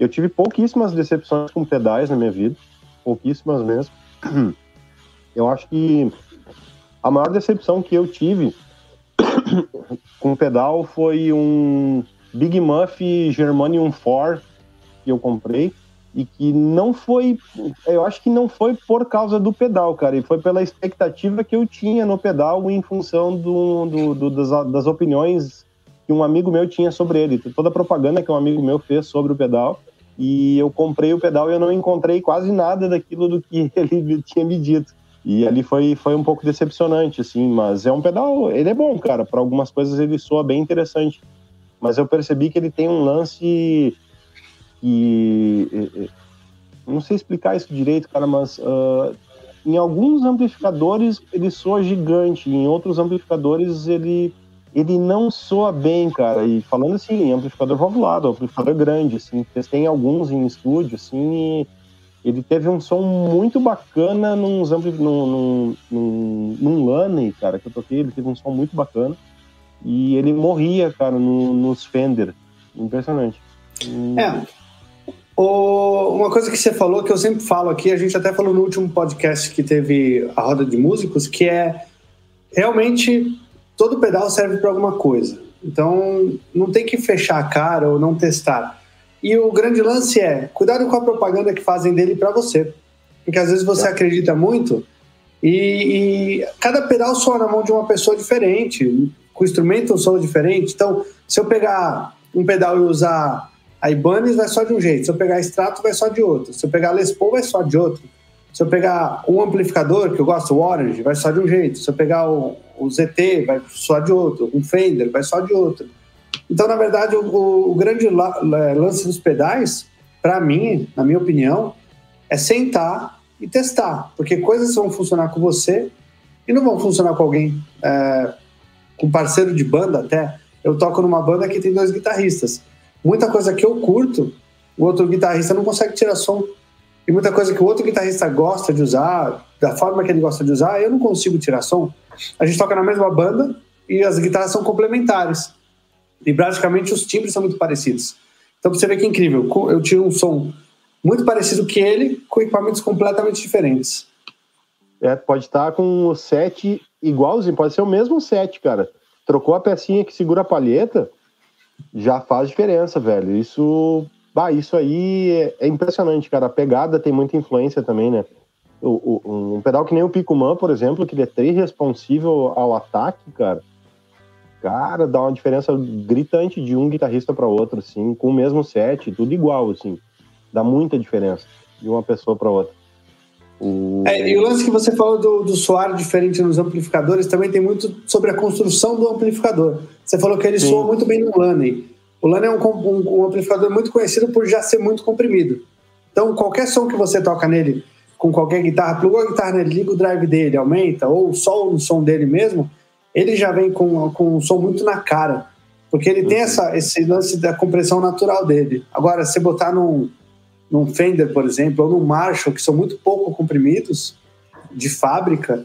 Eu tive pouquíssimas decepções com pedais na minha vida, pouquíssimas mesmo. [CLEARS THROAT] Eu acho que a maior decepção que eu tive [CLEARS THROAT] com pedal foi um Big Muff Germanium 4 que eu comprei e que não foi, eu acho que não foi por causa do pedal, cara, e foi pela expectativa que eu tinha no pedal em função do, do, do das, das, opiniões que um amigo meu tinha sobre ele, toda a propaganda que um amigo meu fez sobre o pedal, e eu comprei o pedal e eu não encontrei quase nada daquilo do que [LAUGHS] ele tinha me dito. E ali foi, foi um pouco decepcionante, assim, mas é um pedal, ele é bom, cara, para algumas coisas ele soa bem interessante, mas eu percebi que ele tem um lance que não sei explicar isso direito, cara, mas uh, em alguns amplificadores ele soa gigante, em outros amplificadores ele ele não soa bem, cara. E falando assim, amplificador valvulado, amplificador grande, assim, tem alguns em estúdio, assim, ele teve um som muito bacana num, num, num, num Lane, cara, que eu toquei, ele teve um som muito bacana. E ele morria, cara, no, nos Fender. Impressionante. É, o, uma coisa que você falou, que eu sempre falo aqui, a gente até falou no último podcast que teve a roda de músicos, que é realmente todo pedal serve para alguma coisa. Então não tem que fechar a cara ou não testar. E o grande lance é cuidado com a propaganda que fazem dele para você. Porque às vezes você é. acredita muito e, e, cada pedal soa na mão de uma pessoa diferente, com instrumento soa diferente. Então, se eu pegar um pedal e usar a Ibanez vai só de um jeito, se eu pegar Strato vai só de outro, se eu pegar Les Paul vai só de outro. Se eu pegar um amplificador, que eu gosto, o Orange, vai só de um jeito. Se eu pegar o, o ZT, vai só de outro. Um Fender, vai só de outro. Então, na verdade, o, o grande lance dos pedais, para mim, na minha opinião, é sentar e testar. Porque coisas vão funcionar com você e não vão funcionar com alguém. É, com parceiro de banda até. Eu toco numa banda que tem dois guitarristas muita coisa que eu curto, o outro guitarrista não consegue tirar som. E muita coisa que o outro guitarrista gosta de usar, da forma que ele gosta de usar, eu não consigo tirar som. A gente toca na mesma banda e as guitarras são complementares. E praticamente os timbres são muito parecidos. Então você vê que incrível. Eu tiro um som muito parecido que ele, com equipamentos completamente diferentes. É, pode estar com o set igualzinho, pode ser o mesmo set, cara. Trocou a pecinha que segura a palheta, já faz diferença, velho. Isso, bah, isso aí é, é impressionante, cara. A pegada tem muita influência também, né? O, o, um pedal que nem o Picuman, por exemplo, que ele é responsível ao ataque, cara. Cara, dá uma diferença gritante de um guitarrista para outro, assim, com o mesmo set, tudo igual, assim. Dá muita diferença de uma pessoa para outra. O... É, e o lance que você falou do, do soar diferente nos amplificadores também tem muito sobre a construção do amplificador. Você falou que ele Sim. soa muito bem no Lane. O Lane é um, um, um, amplificador muito conhecido por já ser muito comprimido. Então, qualquer som que você toca nele, com qualquer guitarra, plugou a guitarra nele, liga o drive dele, aumenta, ou só o som dele mesmo, ele já vem com, com um som muito na cara. Porque ele tem uhum. essa, esse lance da compressão natural dele. Agora, se botar num, num Fender, por exemplo, ou num Marshall, que são muito pouco comprimidos, de fábrica,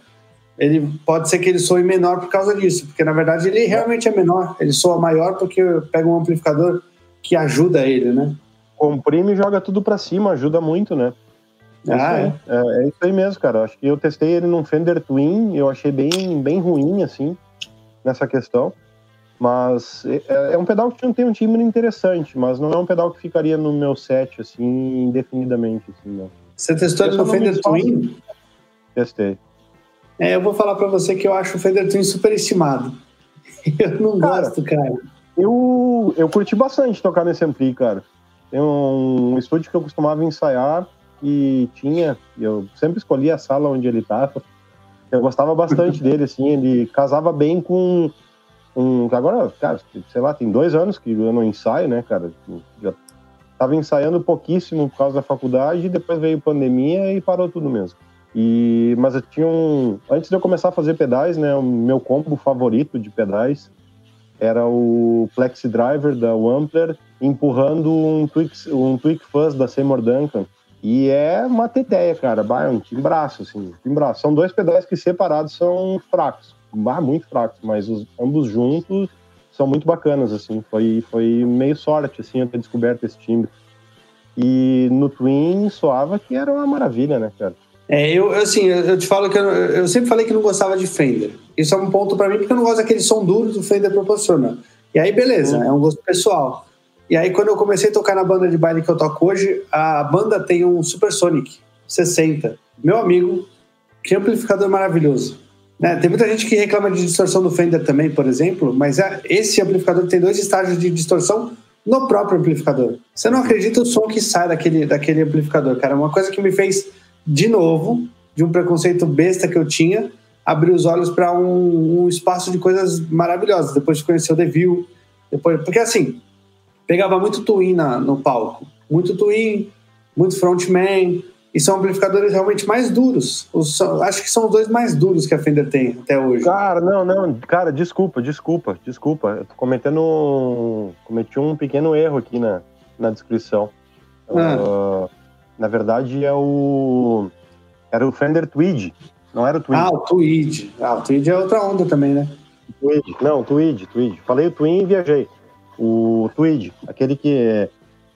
ele pode ser que ele soe menor por causa disso, porque na verdade ele realmente é menor, ele soa maior porque pega um amplificador que ajuda ele, né? Comprime e joga tudo para cima, ajuda muito, né? É, ah, é. é. é. isso aí mesmo, cara. Acho que eu testei ele num Fender Twin, eu achei bem, bem ruim, assim, nessa questão. Mas é, é um pedal que tem um timbre interessante, mas não é um pedal que ficaria no meu set, assim, indefinidamente, assim, não. Você testou ele no Fender Twin? Testei. É, eu vou falar para você que eu acho o Fender Twin superestimado. [LAUGHS] Eu não cara, gosto, cara. Eu, eu curti bastante tocar nesse ampli, cara. Tem um, estúdio que eu costumava ensaiar e tinha, eu sempre escolhi a sala onde ele estava. Eu gostava bastante [LAUGHS] dele, assim, ele casava bem com um. Agora, cara, sei lá, tem dois anos que eu não ensaio, né, cara? Já tava ensaiando pouquíssimo por causa da faculdade, depois veio pandemia e parou tudo mesmo. E, mas eu tinha um. Antes de eu começar a fazer pedais, né? O meu combo favorito de pedais era o Plexi Driver da Wampler empurrando um Tweak, um tweak Fuzz da Seymour Duncan. E é uma teteia, cara. É um timbraço, assim. Timbraço. São dois pedais que separados são fracos. Bah, muito fracos, mas os, ambos juntos são muito bacanas, assim. Foi, foi meio sorte, assim, eu ter descoberto esse timbre. E no Twin soava que era uma maravilha, né, cara? É, eu, assim, eu te falo que eu, eu, sempre falei que não gostava de Fender. Isso é um ponto para mim, porque eu não gosto daquele som duro do Fender proporciona. E aí, beleza, uhum. é um gosto pessoal. E aí, quando eu comecei a tocar na banda de baile que eu toco hoje, a banda tem um Supersonic 60. Meu amigo, que amplificador maravilhoso. Né? Tem muita gente que reclama de distorção do Fender também, por exemplo, mas é, esse amplificador tem dois estágios de distorção no próprio amplificador. Você não acredita o som que sai daquele, daquele amplificador, cara. Uma coisa que me fez de novo, de um preconceito besta que eu tinha, abrir os olhos para um, um, espaço de coisas maravilhosas. Depois de conhecer o Devil, depois, porque assim, pegava muito twin na, no palco, muito twin, muito frontman, e são amplificadores realmente mais duros. Os, acho que são os dois mais duros que a Fender tem até hoje. Cara, não, não, cara, desculpa, desculpa, desculpa. Eu tô cometendo. Cometi um pequeno erro aqui na, na descrição. Ah. Uh, na verdade, é o. Era o Fender Tweed, não era o Tweed. Ah, o Tweed. Ah, o Tweed é outra onda também, né? Tweed. Não, Tweed, Tweed. Falei o Twin e viajei. O Tweed, aquele que é,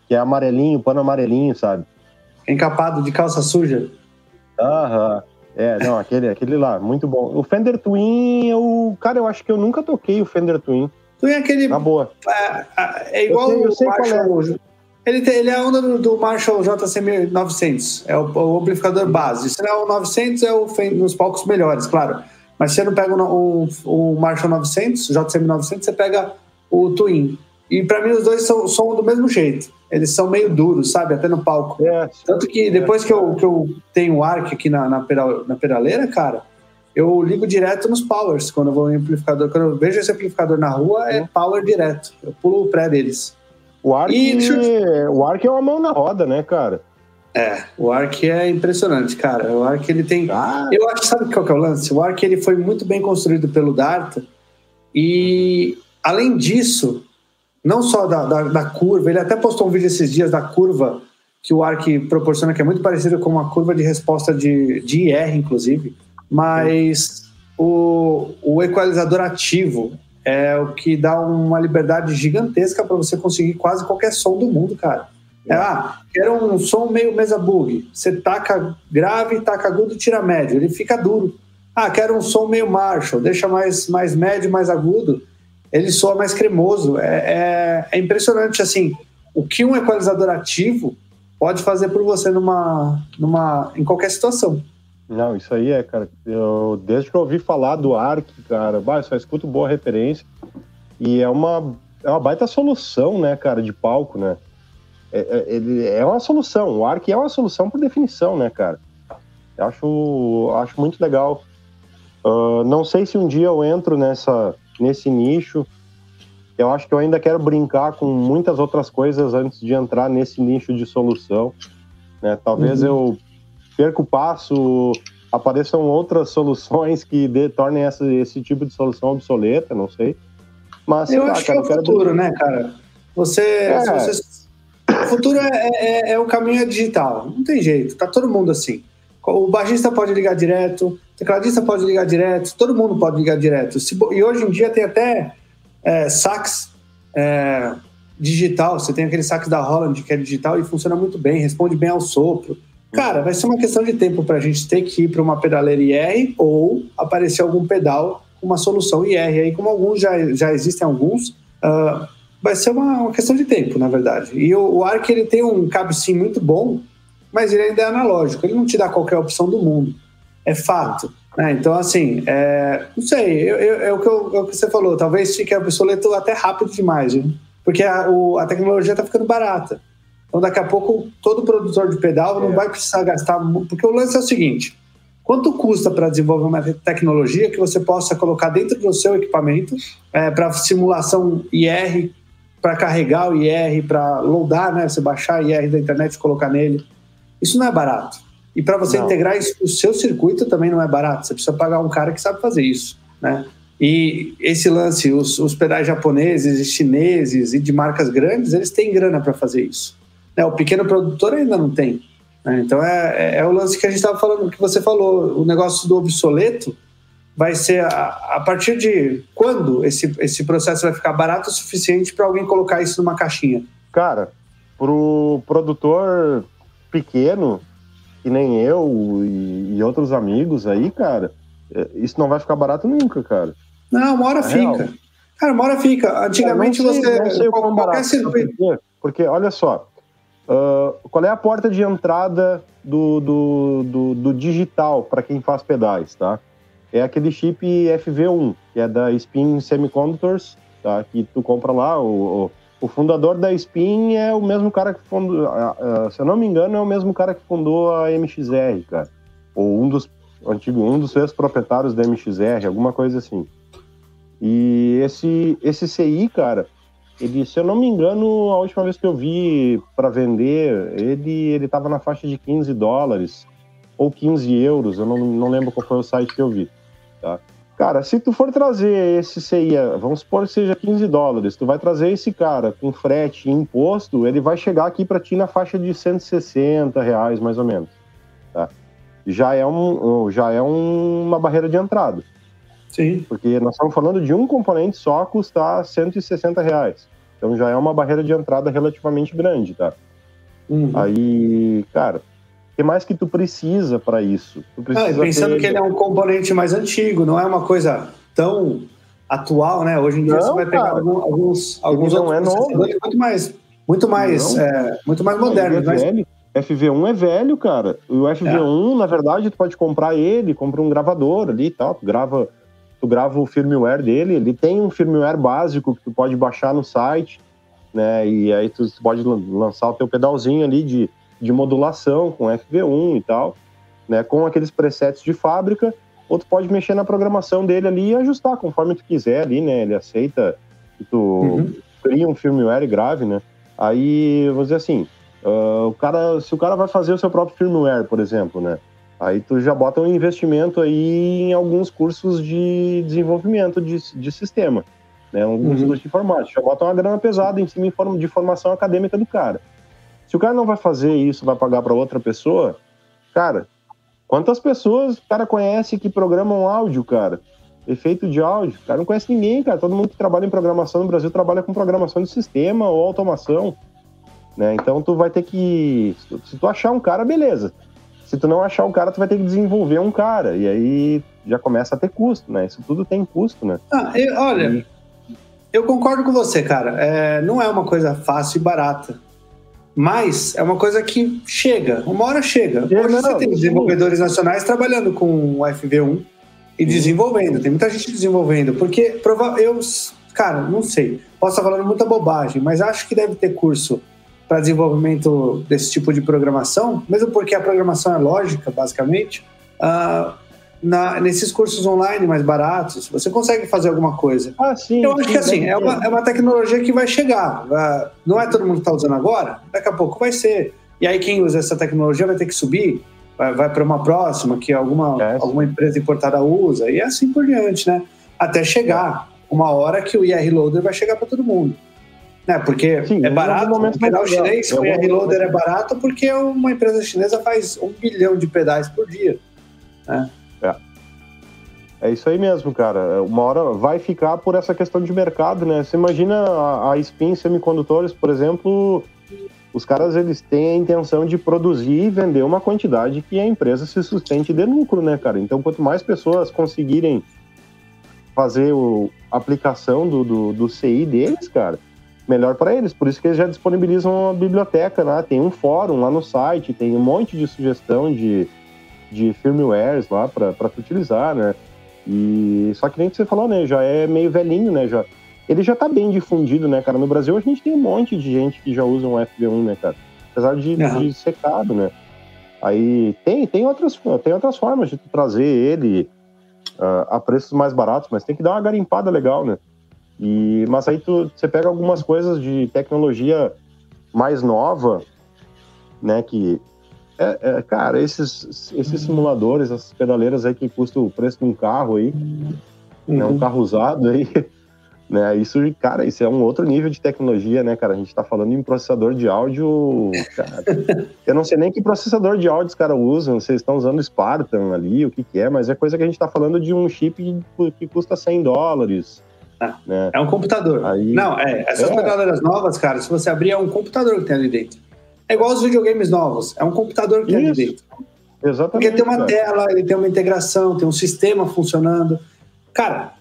que é amarelinho, pano amarelinho, sabe? Encapado de calça suja. Aham. É, não, aquele, aquele lá, muito bom. O Fender Twin, eu, cara, eu acho que eu nunca toquei o Fender Twin. Twin é aquele. Na boa. É, é, é igual eu sei, eu sei qual é. Ele, tem, ele é a onda do, do Marshall JC 900, é o, o, amplificador base. Se não é o 900, é o nos palcos melhores, claro. Mas se você não pega o, o, o Marshall 900, JCM 900, você pega o Twin. E para mim os dois são, são do mesmo jeito. Eles são meio duros, sabe? Até no palco. É, Tanto que depois é. que, eu, que eu tenho o ARC aqui na, na, pedal, na pedaleira, cara, eu ligo direto nos powers quando eu vou em amplificador. Quando eu vejo esse amplificador na rua, é power direto. Eu pulo o pré deles. O Ark, eu... o Ark é uma mão na roda, né, cara? É, o Ark é impressionante, cara. O Ark ele tem. Ah. Eu acho, sabe qual que é o lance? O Ark ele foi muito bem construído pelo Darta e, além disso, não só da, da, da, curva, ele até postou um vídeo esses dias da curva que o Ark proporciona, que é muito parecido com uma curva de resposta de, de IR, inclusive, mas o, o equalizador ativo é o que dá uma liberdade gigantesca para você conseguir quase qualquer som do mundo, cara. É, ah, quero um som meio mesa bug. Você taca grave, taca agudo e tira médio. Ele fica duro. Ah, quero um som meio Marshall. Deixa mais, mais médio, mais agudo. Ele soa mais cremoso. É, é, é impressionante, assim, o que um equalizador ativo pode fazer por você numa, numa, em qualquer situação. Não, isso aí é, cara. Eu, desde que eu ouvi falar do ARC, cara, bah, só escuto boa referência. E é uma, é uma baita solução, né, cara, de palco, né? É, é, é uma solução. O ARC é uma solução por definição, né, cara? Eu acho, acho muito legal. Uh, não sei se um dia eu entro nessa, nesse nicho, Eu acho que eu ainda quero brincar com muitas outras coisas antes de entrar nesse nicho de solução. Né? Talvez uhum. eu perca o passo, apareçam outras [LAUGHS] soluções que de, tornem essa, esse tipo de solução obsoleta, não sei. Mas, eu lá, acho cara, que é o futuro, né, cara? Você, é. você... O futuro é, é, é, o caminho digital, não tem jeito, tá todo mundo assim. O baixista pode ligar direto, o tecladista pode ligar direto, todo mundo pode ligar direto. E hoje em dia tem até é, sax é, digital, você tem aquele sax da Holland que é digital e funciona muito bem, responde bem ao sopro. Cara, vai ser uma questão de tempo para a gente ter que ir para uma pedaleira IR ou aparecer algum pedal com uma solução IR. Aí, como alguns já, já existem alguns, uh, vai ser uma, uma, questão de tempo, na verdade. E o, o Arc ele tem um cabo sim muito bom, mas ele ainda é analógico. Ele não te dá qualquer opção do mundo. É fato. Né? Então, assim, é, não sei, eu, eu, é, o que eu, é o que você falou. Talvez fique obsoleto até rápido demais, porque a, o, a tecnologia está ficando barata. Então, daqui a pouco, todo produtor de pedal não é. vai precisar gastar. Porque o lance é o seguinte: quanto custa para desenvolver uma tecnologia que você possa colocar dentro do seu equipamento é, para simulação IR, para carregar o IR, para loadar, né? Você baixar o IR da internet e colocar nele. Isso não é barato. E para você não. integrar isso no seu circuito também não é barato. Você precisa pagar um cara que sabe fazer isso, né? E esse lance, os, os pedais japoneses, chineses e de marcas grandes, eles têm grana para fazer isso. Né? O pequeno produtor ainda não tem. Né? Então é, é, é, o lance que a gente estava falando, que você falou, o negócio do obsoleto vai ser a, a partir de quando esse, esse processo vai ficar barato o suficiente para alguém colocar isso numa caixinha? Cara, pro produtor pequeno, que nem eu e, e outros amigos aí, cara, é, isso não vai ficar barato nunca, cara. Não, uma hora é fica. Real. Cara, uma hora fica. Antigamente sei, você. Sei qualquer barato, circuito. Porque, olha só, Uh, qual é a porta de entrada do, do, do, do digital para quem faz pedais, tá? É aquele chip FV1, que é da Spin Semiconductors, tá? Que tu compra lá. O, o, o fundador da Spin é o mesmo cara que fundou, uh, uh, se eu não me engano, é o mesmo cara que fundou a MXR, cara. Ou um dos antigo, um dos ex-proprietários da MXR, alguma coisa assim. E esse, esse CI, cara, ele, se eu não me engano, a última vez que eu vi para vender, ele ele estava na faixa de 15 dólares ou 15 euros, eu não, não lembro qual foi o site que eu vi, tá? Cara, se tu for trazer esse CI, vamos supor que seja 15 dólares, tu vai trazer esse cara com frete e imposto, ele vai chegar aqui para ti na faixa de 160 reais, mais ou menos, tá? Já é, um, já é um, uma barreira de entrada. Sim. Porque nós estamos falando de um componente só custar 160 reais. Então já é uma barreira de entrada relativamente grande, tá? Uhum. Aí, cara, que mais que tu precisa para isso? Tu precisa ah, pensando ter... que ele é um componente mais antigo, não é uma coisa tão atual, né? Hoje em dia não, você vai pegar cara, alguns, alguns outros é novo. muito mais, muito mais, é, muito mais modernos. É mas... FV1 é velho, cara. O FV1, é. na verdade, tu pode comprar ele, compra um gravador ali e tal, tu grava tu grava o firmware dele, ele tem um firmware básico que tu pode baixar no site, né? E aí tu pode lançar o teu pedalzinho ali de, de modulação com FV1 e tal, né? Com aqueles presets de fábrica, ou tu pode mexer na programação dele ali e ajustar conforme tu quiser ali, né? Ele aceita que tu uhum. cria um firmware e grave, né? Aí, vou dizer assim, uh, o cara, se o cara vai fazer o seu próprio firmware, por exemplo, né? Aí tu já bota um investimento aí em alguns cursos de desenvolvimento de, de sistema, né? Alguns uhum. cursos de informática. Já bota uma grana pesada em cima de formação acadêmica do cara. Se o cara não vai fazer isso, vai pagar para outra pessoa, cara, quantas pessoas o cara conhece que programam áudio, cara? Efeito de áudio. O cara não conhece ninguém, cara. Todo mundo que trabalha em programação no Brasil trabalha com programação de sistema ou automação. Né? Então tu vai ter que. Se tu achar um cara, beleza. Se tu não achar um cara, tu vai ter que desenvolver um cara. E aí já começa a ter custo, né? Isso tudo tem custo, né? Ah, eu, olha, e... eu concordo com você, cara. É, não é uma coisa fácil e barata. Mas é uma coisa que chega, uma hora chega. Hoje não, você tem desenvolvedores nacionais trabalhando com o FV1 e desenvolvendo. Tem muita gente desenvolvendo. Porque eu, cara, não sei. Posso estar falando muita bobagem, mas acho que deve ter curso para desenvolvimento desse tipo de programação, mesmo porque a programação é lógica, basicamente, uh, na, nesses cursos online mais baratos, você consegue fazer alguma coisa. Ah, sim. Eu acho sim, que assim, é uma, é uma tecnologia que vai chegar. Não é todo mundo que está usando agora, daqui a pouco vai ser. E aí quem usa essa tecnologia vai ter que subir, vai, vai para uma próxima, que alguma, é, alguma empresa importada usa, e assim por diante, né? Até chegar uma hora que o IR Loader vai chegar para todo mundo. Né? Porque Sim, é barato, o pedal chinês, o IR Loader é barato porque uma empresa chinesa faz um bilhão de pedais por dia. Né? É. É isso aí mesmo, cara. Uma hora vai ficar por essa questão de mercado, né? Você imagina a, a Spin Semicondutores, por exemplo, os caras eles têm a intenção de produzir e vender uma quantidade que a empresa se sustente de lucro, né, cara? Então, quanto mais pessoas conseguirem fazer o, a aplicação do, do, do CI deles, cara, melhor para eles. Por isso que eles já disponibilizam a biblioteca lá, tem um fórum lá no site, tem um monte de sugestão de, de firmwares lá para tu utilizar, né? E só que nem que você falou, né? Já é meio velhinho, né? Já, ele já tá bem difundido, né, cara? No Brasil a gente tem um monte de gente que já usa um FV1, né, cara? Apesar de, uhum. de ser caro, né? Aí tem, tem, outras, tem outras formas de trazer ele uh, a preços mais baratos, mas tem que dar uma garimpada legal, né? E, mas aí tu, você pega algumas coisas de tecnologia mais nova, né? Que é, é, cara, esses, esses simuladores, essas pedaleiras aí que custam o preço de um carro aí, uhum. né, um carro usado aí, [LAUGHS] né? Isso, cara, isso é um outro nível de tecnologia, né, cara? A gente tá falando em processador de áudio, cara. [LAUGHS] eu não sei nem que processador de áudio os caras usam, vocês estão usando Spartan ali, o que que é, mas é coisa que a gente tá falando de um chip que custa 100 dólares. É, né? é um computador. Aí, não, é, essas é. pedaleiras novas, cara, se você abrir, é um computador que tem ali dentro. É igual os videogames novos, é um computador que Isso. tem ali dentro. Exatamente. Porque tem uma tela, ele tem uma integração, tem um sistema funcionando. Cara,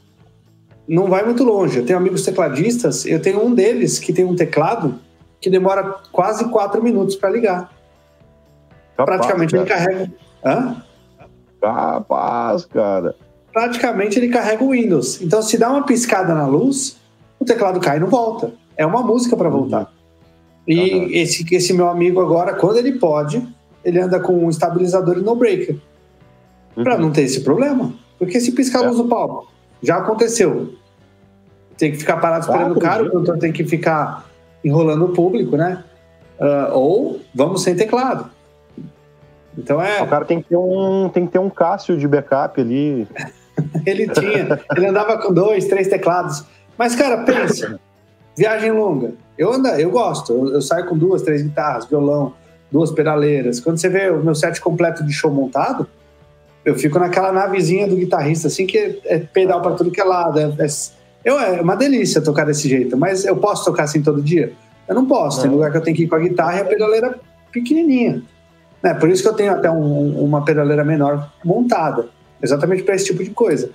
não vai muito longe. Eu tenho amigos tecladistas, eu tenho um deles que tem um teclado que demora quase quatro minutos para ligar. Capaz, Praticamente cara. ele carrega. Hã? Capaz, cara. Praticamente ele carrega o Windows. Então, se dá uma piscada na luz, o teclado cai e não volta. É uma música para voltar. E uhum. esse, esse meu amigo agora, quando ele pode, ele anda com um estabilizador e no breaker. Uhum. Para não ter esse problema. Porque se piscar a luz do palco, já aconteceu. Tem que ficar parado esperando o cara, o cantor tem que ficar enrolando o público, né? Uh, ou vamos sem teclado. Então é. O cara tem que ter um, tem que ter um Cássio de backup ali. [LAUGHS] ele tinha. ele andava com dois, três teclados. Mas, cara, pensa. [LAUGHS] viagem longa. Eu ando, eu gosto. Eu, eu, saio com duas, três guitarras, violão, duas pedaleiras. Quando você vê o meu set completo de show montado, eu fico naquela navezinha do guitarrista, assim, que é pedal para tudo que é lado. É, é, eu, é uma delícia tocar desse jeito, mas eu posso tocar assim todo dia? Eu não posso. Tem lugar que eu tenho que ir com a guitarra e a pedaleira pequenininha. Né? Por isso que eu tenho até um, uma pedaleira menor montada, exatamente para esse tipo de coisa.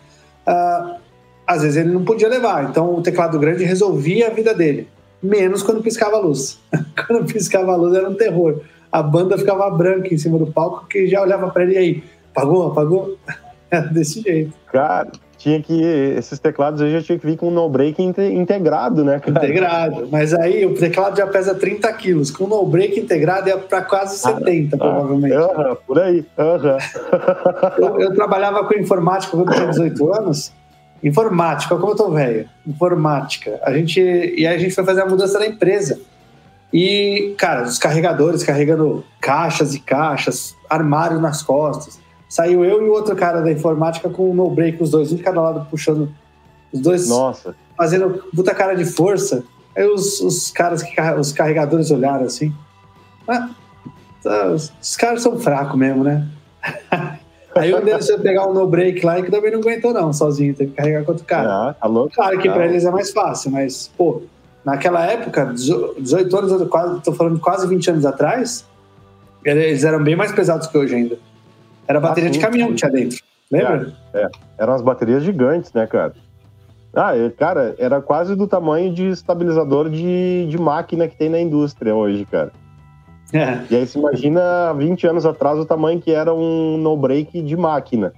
Uh, às vezes ele não podia levar, então o teclado grande resolvia a vida dele, menos quando piscava a luz. [LAUGHS] quando piscava a luz era um terror. A banda ficava branca em cima do palco, que já olhava para ele aí Apagou, apagou? [LAUGHS] É desse jeito. Cara, tinha que. Esses teclados aí já tinha que vir com o no-break integrado, né, cara? Integrado. Mas aí o teclado já pesa 30 quilos. Com o no-break integrado é para quase 70, ah, provavelmente. Aham, uh -huh, por aí. Uh -huh. eu, eu, trabalhava com informática quando eu tinha 18 anos. Informática, como eu tô velho. Informática. A gente, e aí a gente foi fazer a mudança da empresa. E, cara, os carregadores carregando caixas e caixas, armário nas costas. Saiu eu e o outro cara da informática com o no break, os dois, um de cada lado puxando. Os dois Nossa. fazendo puta cara de força. Aí os, os caras, que, os carregadores olharam assim. Ah, os, os caras são fracos mesmo, né? [LAUGHS] Aí um deles foi pegar um no break lá e que também não aguentou, não, sozinho, teve que carregar com outro cara. Ah, tá louco? Claro que ah. pra eles é mais fácil, mas, pô, naquela época, 18 anos, quase, tô falando quase 20 anos atrás, eles eram bem mais pesados que hoje ainda. Era bateria ah, de caminhão que tinha dentro. Lembra? É, é, eram as baterias gigantes, né, cara? Ah, cara, era quase do tamanho de estabilizador de, de máquina que tem na indústria hoje, cara. É. E aí você imagina 20 anos atrás o tamanho que era um no-break de máquina.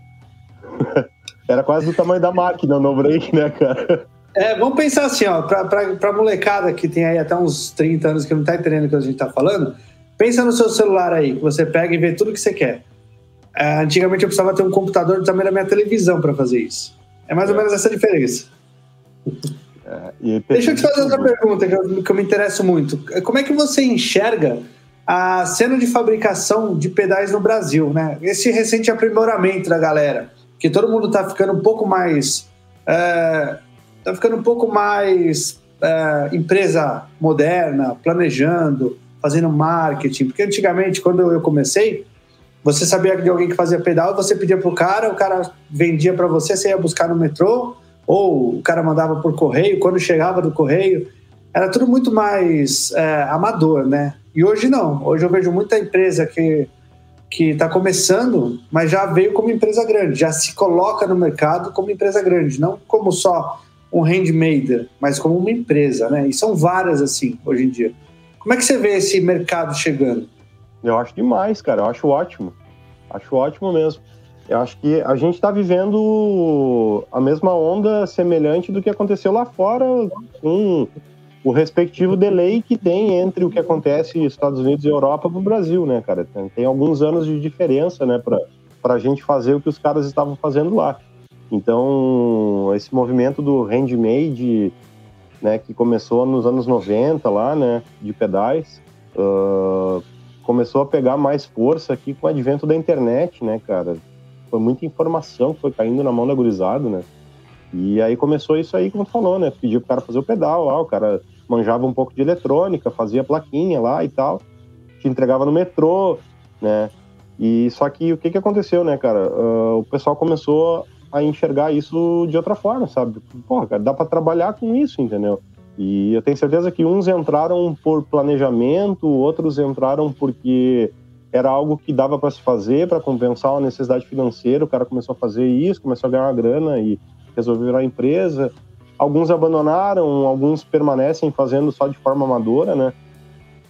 [LAUGHS] era quase do tamanho da máquina o no-break, né, cara? É, vamos pensar assim, ó, pra, pra, pra molecada que tem aí até uns 30 anos que não tá entendendo o que a gente tá falando, pensa no seu celular aí, que você pega e vê tudo que você quer. é, antigamente eu precisava ter um computador do tamanho da minha televisão para fazer isso. É mais ou menos essa diferença. É, Deixa eu te fazer outra pergunta que eu, que eu me interesso muito. Como é que você enxerga a cena de fabricação de pedais no Brasil, né? Esse recente aprimoramento da galera, que todo mundo está ficando um pouco mais, é, tá ficando um pouco mais é, empresa moderna, planejando, fazendo marketing, porque antigamente quando eu comecei, você sabia de alguém que fazia pedal, você pedia pro cara, o cara vendia para você, você ia buscar no metrô, ou o cara mandava por correio, quando chegava do correio, era tudo muito mais é, amador, né? E hoje não. Hoje eu vejo muita empresa que que está começando, mas já veio como empresa grande, já se coloca no mercado como empresa grande, não como só um handmaker, mas como uma empresa, né? E são várias assim hoje em dia. Como é que você vê esse mercado chegando? Eu acho demais, cara. Eu acho ótimo. Acho ótimo mesmo. Eu acho que a gente está vivendo a mesma onda semelhante do que aconteceu lá fora com o respectivo delay que tem entre o que acontece nos Estados Unidos e Europa para o Brasil, né, cara? Tem, tem, alguns anos de diferença, né, para a gente fazer o que os caras estavam fazendo lá. Então, esse movimento do handmade, né, que começou nos anos 90 lá, né, de pedais, uh, começou a pegar mais força aqui com o advento da internet, né, cara? Foi muita informação que foi caindo na mão da gurizada, né? E aí começou isso aí, como tu falou, né? Pediu pro cara fazer o pedal lá, o cara manjava um pouco de eletrônica, fazia plaquinha lá e tal, te entregava no metrô, né? E só que o que que aconteceu, né, cara? Uh, o pessoal começou a enxergar isso de outra forma, sabe? Pô, cara, dá para trabalhar com isso, entendeu? E eu tenho certeza que uns entraram por planejamento, outros entraram porque era algo que dava para se fazer para compensar uma necessidade financeira. O cara começou a fazer isso, começou a ganhar uma grana e resolveu virar empresa. Alguns abandonaram, alguns permanecem fazendo só de forma amadora, né?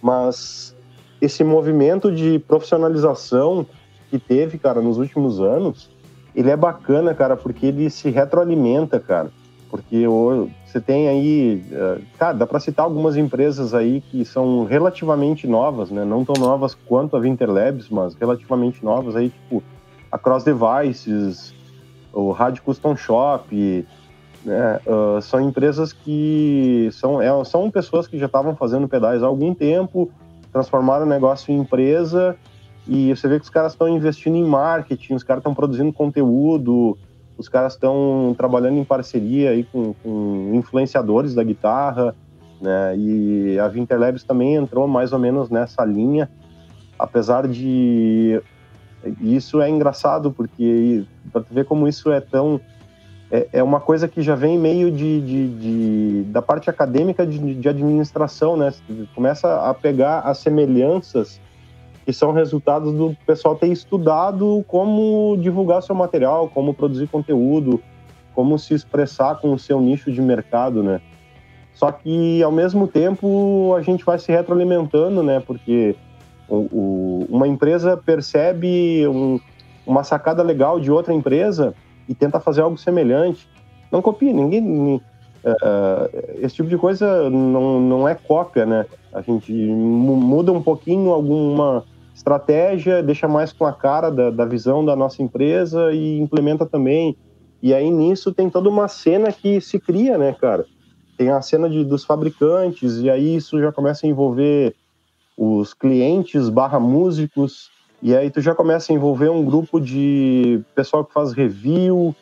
Mas esse movimento de profissionalização que teve, cara, nos últimos anos, ele é bacana, cara, porque ele se retroalimenta, cara. Porque você tem aí, eh, cara, dá para citar algumas empresas aí que são relativamente novas, né? Não tão novas quanto a Winter Labs, mas relativamente novas aí, tipo a Cross Devices, o Rádio Custom Shop, né? Uh, são empresas que são, é, são pessoas que já estavam fazendo pedais há algum tempo, transformaram o negócio em empresa e você vê que os caras estão investindo em marketing, os caras estão produzindo conteúdo, os caras estão trabalhando em parceria aí com, com, influenciadores da guitarra, né? E a Winterlabs também entrou mais ou menos nessa linha, apesar de isso é engraçado porque para ver como isso é tão é, é, uma coisa que já vem meio de, de, de da parte acadêmica de, de, administração, né? Começa a pegar as semelhanças que são resultados do pessoal ter estudado como divulgar seu material, como produzir conteúdo, como se expressar com o seu nicho de mercado, né? Só que ao mesmo tempo a gente vai se retroalimentando, né? Porque o, uma empresa percebe um, uma sacada legal de outra empresa e tenta fazer algo semelhante. Não copia, ninguém. Uh, esse tipo de coisa não, não é cópia, né? A gente muda um pouquinho alguma estratégia, deixa mais com a cara da, da visão da nossa empresa e implementa também. E aí nisso tem toda uma cena que se cria, né, cara? Tem a cena de, dos fabricantes, e aí isso já começa a envolver os clientes barra músicos, e aí tu já começa a envolver um grupo de pessoal que faz review,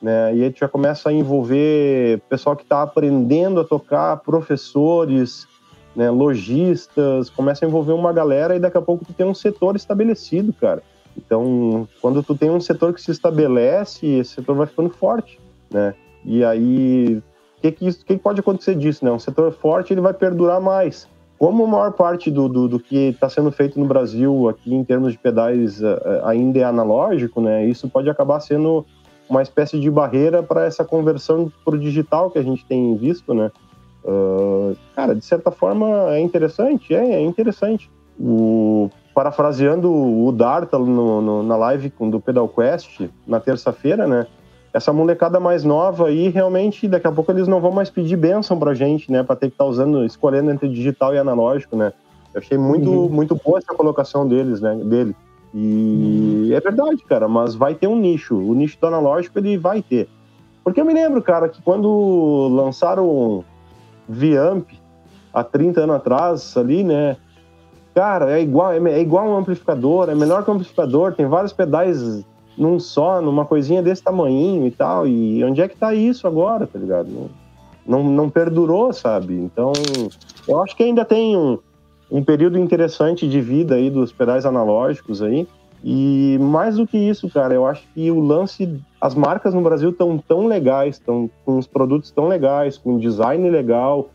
né? E aí tu já começa a envolver pessoal que está aprendendo a tocar, professores, né? lojistas, começa a envolver uma galera e daqui a pouco tu tem um setor estabelecido, cara. Então, quando tu tem um setor que se estabelece, esse setor vai ficando forte, né? E aí, o que, que, que, pode acontecer disso, né? Um setor forte, ele vai perdurar mais como a maior parte do, do, do que está sendo feito no Brasil aqui em termos de pedais uh, ainda é analógico, né? Isso pode acabar sendo uma espécie de barreira para essa conversão para o digital que a gente tem visto, né? Uh, cara, de certa forma é interessante, é, é interessante. O, parafraseando o Darta no, no, na live do Pedal Quest na terça-feira, né? Essa molecada mais nova aí, realmente, daqui a pouco eles não vão mais pedir bênção pra gente, né? Pra ter que estar tá usando, escolhendo entre digital e analógico, né? Eu achei muito, uhum. muito boa essa colocação deles, né? Dele. E é verdade, cara, mas vai ter um nicho. O nicho do analógico ele vai ter. Porque eu me lembro, cara, que quando lançaram Viamp há 30 anos atrás ali, né? Cara, é igual, é igual um amplificador, é melhor que um amplificador, tem vários pedais num só, numa coisinha desse tamanho e tal. E onde é que tá isso agora, tá ligado? Não, não, não perdurou, sabe? Então, eu acho que ainda tem um, um período interessante de vida aí dos pedais analógicos aí. E mais do que isso, cara, eu acho que o lance, as marcas no Brasil estão tão legais, estão com os produtos tão legais, com design legal,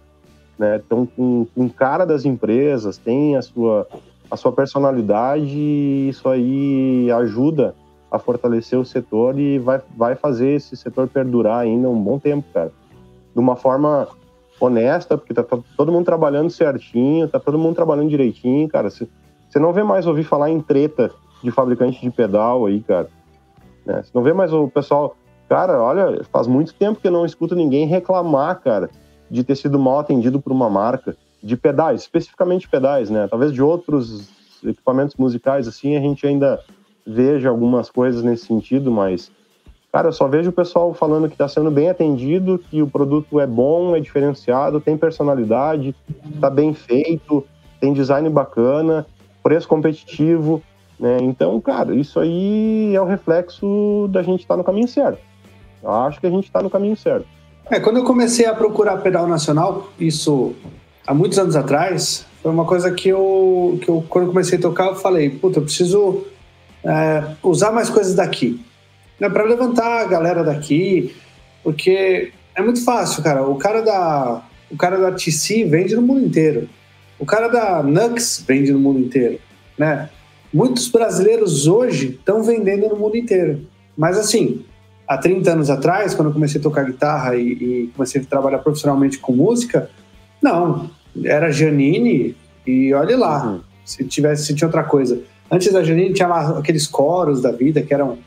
né? Estão com, com cara das empresas, tem a sua a sua personalidade, isso aí ajuda a fortalecer o setor e vai, vai fazer esse setor perdurar ainda um bom tempo, cara. De uma forma honesta, porque tá, tá todo mundo trabalhando certinho, tá todo mundo trabalhando direitinho, cara. Você não vê mais ouvir falar em treta de fabricante de pedal aí, cara. Né? Você não vê mais o pessoal. Cara, olha, faz muito tempo que eu não escuto ninguém reclamar, cara, de ter sido mal atendido por uma marca de pedais, especificamente pedais, né? Talvez de outros equipamentos musicais, assim, a gente ainda veja algumas coisas nesse sentido, mas, cara, eu só vejo o pessoal falando que está sendo bem atendido, que o produto é bom, é diferenciado, tem personalidade, está bem feito, tem design bacana, preço competitivo, né? Então, cara, isso aí é o reflexo da gente estar tá no caminho certo. Eu acho que a gente está no caminho certo. É, quando eu comecei a procurar pedal nacional, isso há muitos anos atrás, foi uma coisa que eu, que eu quando comecei a tocar, eu falei, puta, eu preciso é, usar mais coisas daqui. Né, para levantar a galera daqui, porque é muito fácil, cara. O cara da, o cara da TC vende no mundo inteiro. O cara da Nux vende no mundo inteiro, né? Muitos brasileiros hoje estão vendendo no mundo inteiro. Mas assim, há 30 anos atrás, quando eu comecei a tocar guitarra e, e comecei a trabalhar profissionalmente com música, não, era Janine e olhe lá, uhum. se tivesse se tinha outra coisa. Antes da Janine tinha lá aqueles coros da vida que eram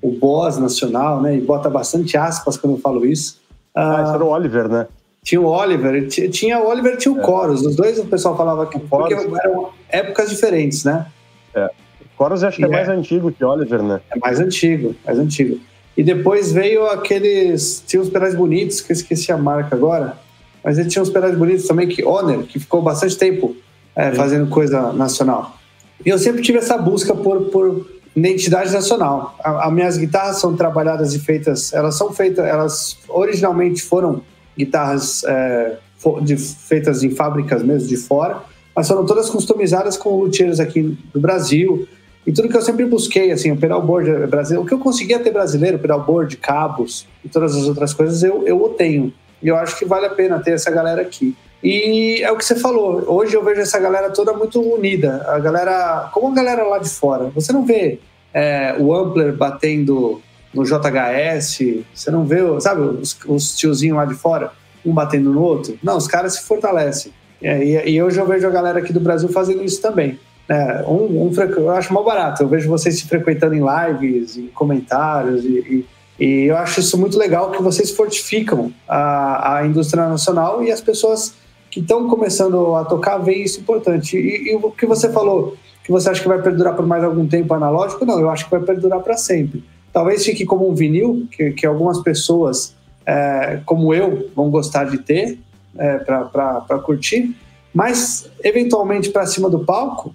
o boss nacional, né? E bota bastante aspas quando eu falo isso. Ah, esse era o Oliver, né? Tinha o Oliver, tinha o Oliver tinha o é. Chorus. Os dois o pessoal falava que porque eram épocas diferentes, né? É. Chorus acho que é, é mais antigo que Oliver, né? É mais antigo, mais antigo. E depois veio aqueles. Tinha os pedais bonitos, que eu esqueci a marca agora. Mas ele tinha uns pedais bonitos também, que Honor, que ficou bastante tempo é, fazendo coisa nacional. E eu sempre tive essa busca por, por identidade nacional. As minhas guitarras são trabalhadas e feitas, elas são feitas, elas originalmente foram guitarras é, de, feitas em fábricas mesmo de fora, mas foram todas customizadas com luthiers aqui do Brasil. E tudo que eu sempre busquei, assim, o pedalboard brasileiro, o que eu conseguia ter brasileiro, pedalboard, cabos e todas as outras coisas, eu, eu o tenho. E eu acho que vale a pena ter essa galera aqui. E é o que você falou. Hoje eu vejo essa galera toda muito unida. A galera, como a galera lá de fora. Você não vê é, o Ampler batendo no JHS, você não vê, sabe, os, os tiozinhos lá de fora, um batendo no outro. Não, os caras se fortalecem. É, e, e, hoje eu vejo a galera aqui do Brasil fazendo isso também. É, um, um, eu acho mal barato. Eu vejo vocês se frequentando em lives, em comentários, e, e, e eu acho isso muito legal que vocês fortificam a, a indústria nacional e as pessoas que estão começando a tocar veem isso importante. E, e, o que você falou, que você acha que vai perdurar por mais algum tempo analógico, não, eu acho que vai perdurar para sempre. Talvez fique como um vinil, que, que algumas pessoas, é, como eu, vão gostar de ter é, para curtir, mas eventualmente para cima do palco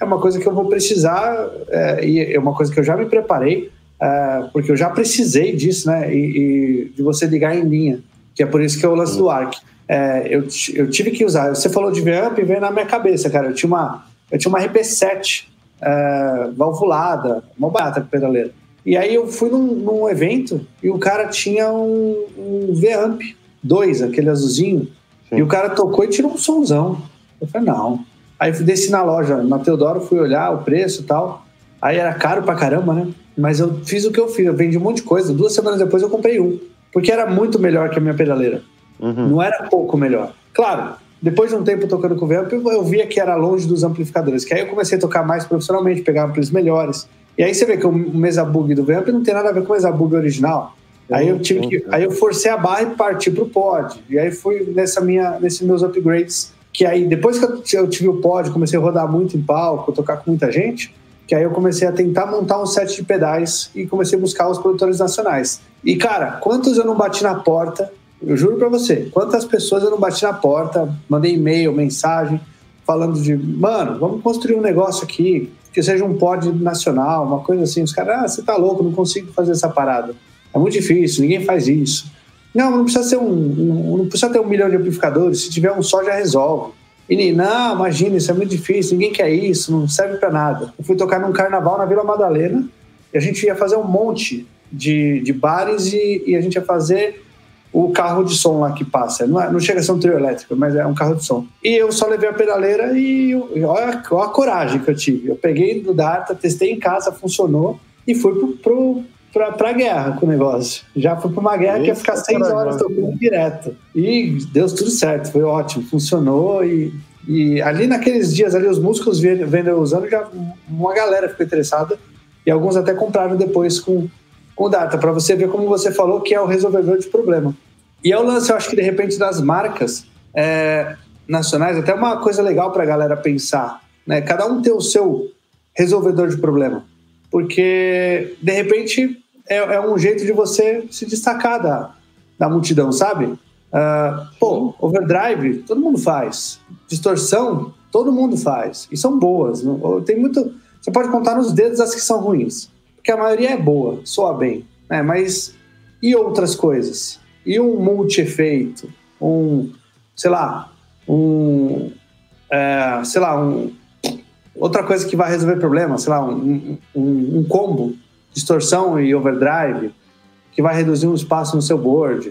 é uma coisa que eu vou precisar é, e é uma coisa que eu já me preparei, é, porque eu já precisei disso, né? E, e, de você ligar em linha, que é por isso que eu lance do ARC é, eu, eu tive que usar. Você falou de Vamp e veio na minha cabeça, cara. Eu tinha uma, eu tinha uma RP7 é, valvulada, uma barata pedaleira. E aí eu fui num, num, evento e o cara tinha um, um Vamp 2, aquele azulzinho, Sim. e o cara tocou e tirou um somzão. Eu falei, não. Aí desci na loja, na Teodoro, fui olhar o preço e tal. Aí era caro pra caramba, né? Mas eu fiz o que eu fiz, eu vendi um monte de coisa. Duas semanas depois eu comprei um, porque era muito melhor que a minha pedaleira. Uhum. Não era pouco melhor. Claro, depois de um tempo tocando com o Vamp, eu via que era longe dos amplificadores. Que aí eu comecei a tocar mais profissionalmente, pegar amplis melhores. E aí você vê que o mesa bug do Vamp não tem nada a ver com o mesa bug original. Aí eu tive que, aí eu forcei a barra e parti pro pod. E aí fui nessa minha, nesses meus upgrades, que aí depois que eu tive o pod, comecei a rodar muito em palco, tocar com muita gente, que aí eu comecei a tentar montar um set de pedais e comecei a buscar os produtores nacionais. E cara, quantos eu não bati na porta? Eu juro para você, quantas pessoas eu não bati na porta, mandei e-mail, mensagem, falando de, mano, vamos construir um negócio aqui, que seja um pod nacional, uma coisa assim. Os caras, ah, você tá louco, não consigo fazer essa parada. É muito difícil, ninguém faz isso. Não, não precisa ser um, um não precisa ter um milhão de amplificadores, se tiver um só já resolve. E não, imagina, isso é muito difícil, ninguém quer isso, não serve para nada. Eu fui tocar num carnaval na Vila Madalena e a gente ia fazer um monte de, de bares e, e a gente ia fazer o carro de som lá que passa. Não, é, não chega a ser um trio elétrico, mas é um carro de som. E eu só levei a pedaleira e olha, olha a coragem que eu tive. Eu peguei do Data, testei em casa, funcionou e fui pro, pro, pra, pra guerra com o negócio. Já fui pra uma guerra Isso, que ia ficar seis horas tocando direto. E deu tudo certo, foi ótimo, funcionou e. E ali naqueles dias ali, os músicos vendo usando, já uma galera ficou interessada e alguns até compraram depois com, com data, para você ver como você falou que é o resolvedor de problema. E é o lance, eu acho que de repente das marcas é, nacionais, até uma coisa legal para a galera pensar, né? Cada um tem o seu resolvedor de problema, porque de repente é, é um jeito de você se destacar da, da multidão, sabe? Uh, pô, overdrive, todo mundo faz. Distorção, todo mundo faz. E são boas. Não? Tem muito. Você pode contar nos dedos as que são ruins porque a maioria é boa, soa bem, né? Mas e outras coisas? E um multi-efeito? Um, sei lá, um, é, sei lá, um, outra coisa que vai resolver problema, sei lá, um, um, um, combo, distorção e overdrive, que vai reduzir um espaço no seu board,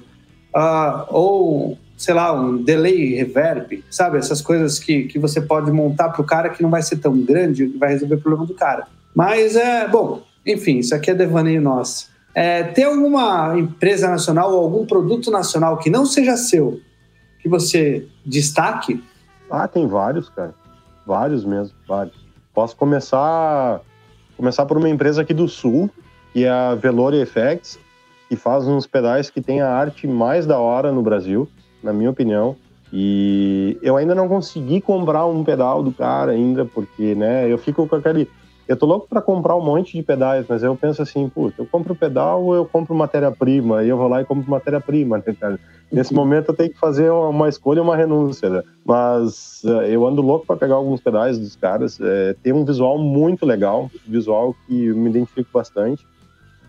uh, ou, sei lá, um delay reverb, sabe? Essas coisas que, que você pode montar para o cara que não vai ser tão grande, que vai resolver o problema do cara. Mas é, bom, enfim, isso aqui é devaneio nosso. É, tem alguma empresa nacional ou algum produto nacional que não seja seu, que você destaque? Ah, tem vários, cara. Vários mesmo, vários. Posso começar começar por uma empresa aqui do Sul, que é a Velour Effects, que faz uns pedais que tem a arte mais da hora no Brasil, na minha opinião. E eu ainda não consegui comprar um pedal do cara ainda, porque, né, eu fico com aquele eu tô louco para comprar um monte de pedais, mas eu penso assim, puta, eu compro pedal ou eu compro matéria-prima? E eu vou lá e compro matéria-prima, né, cara? Nesse momento eu tenho que fazer uma escolha, uma renúncia, né? Mas uh, eu ando louco para pegar alguns pedais dos caras. É, tem um visual muito legal, visual que eu me identifico bastante.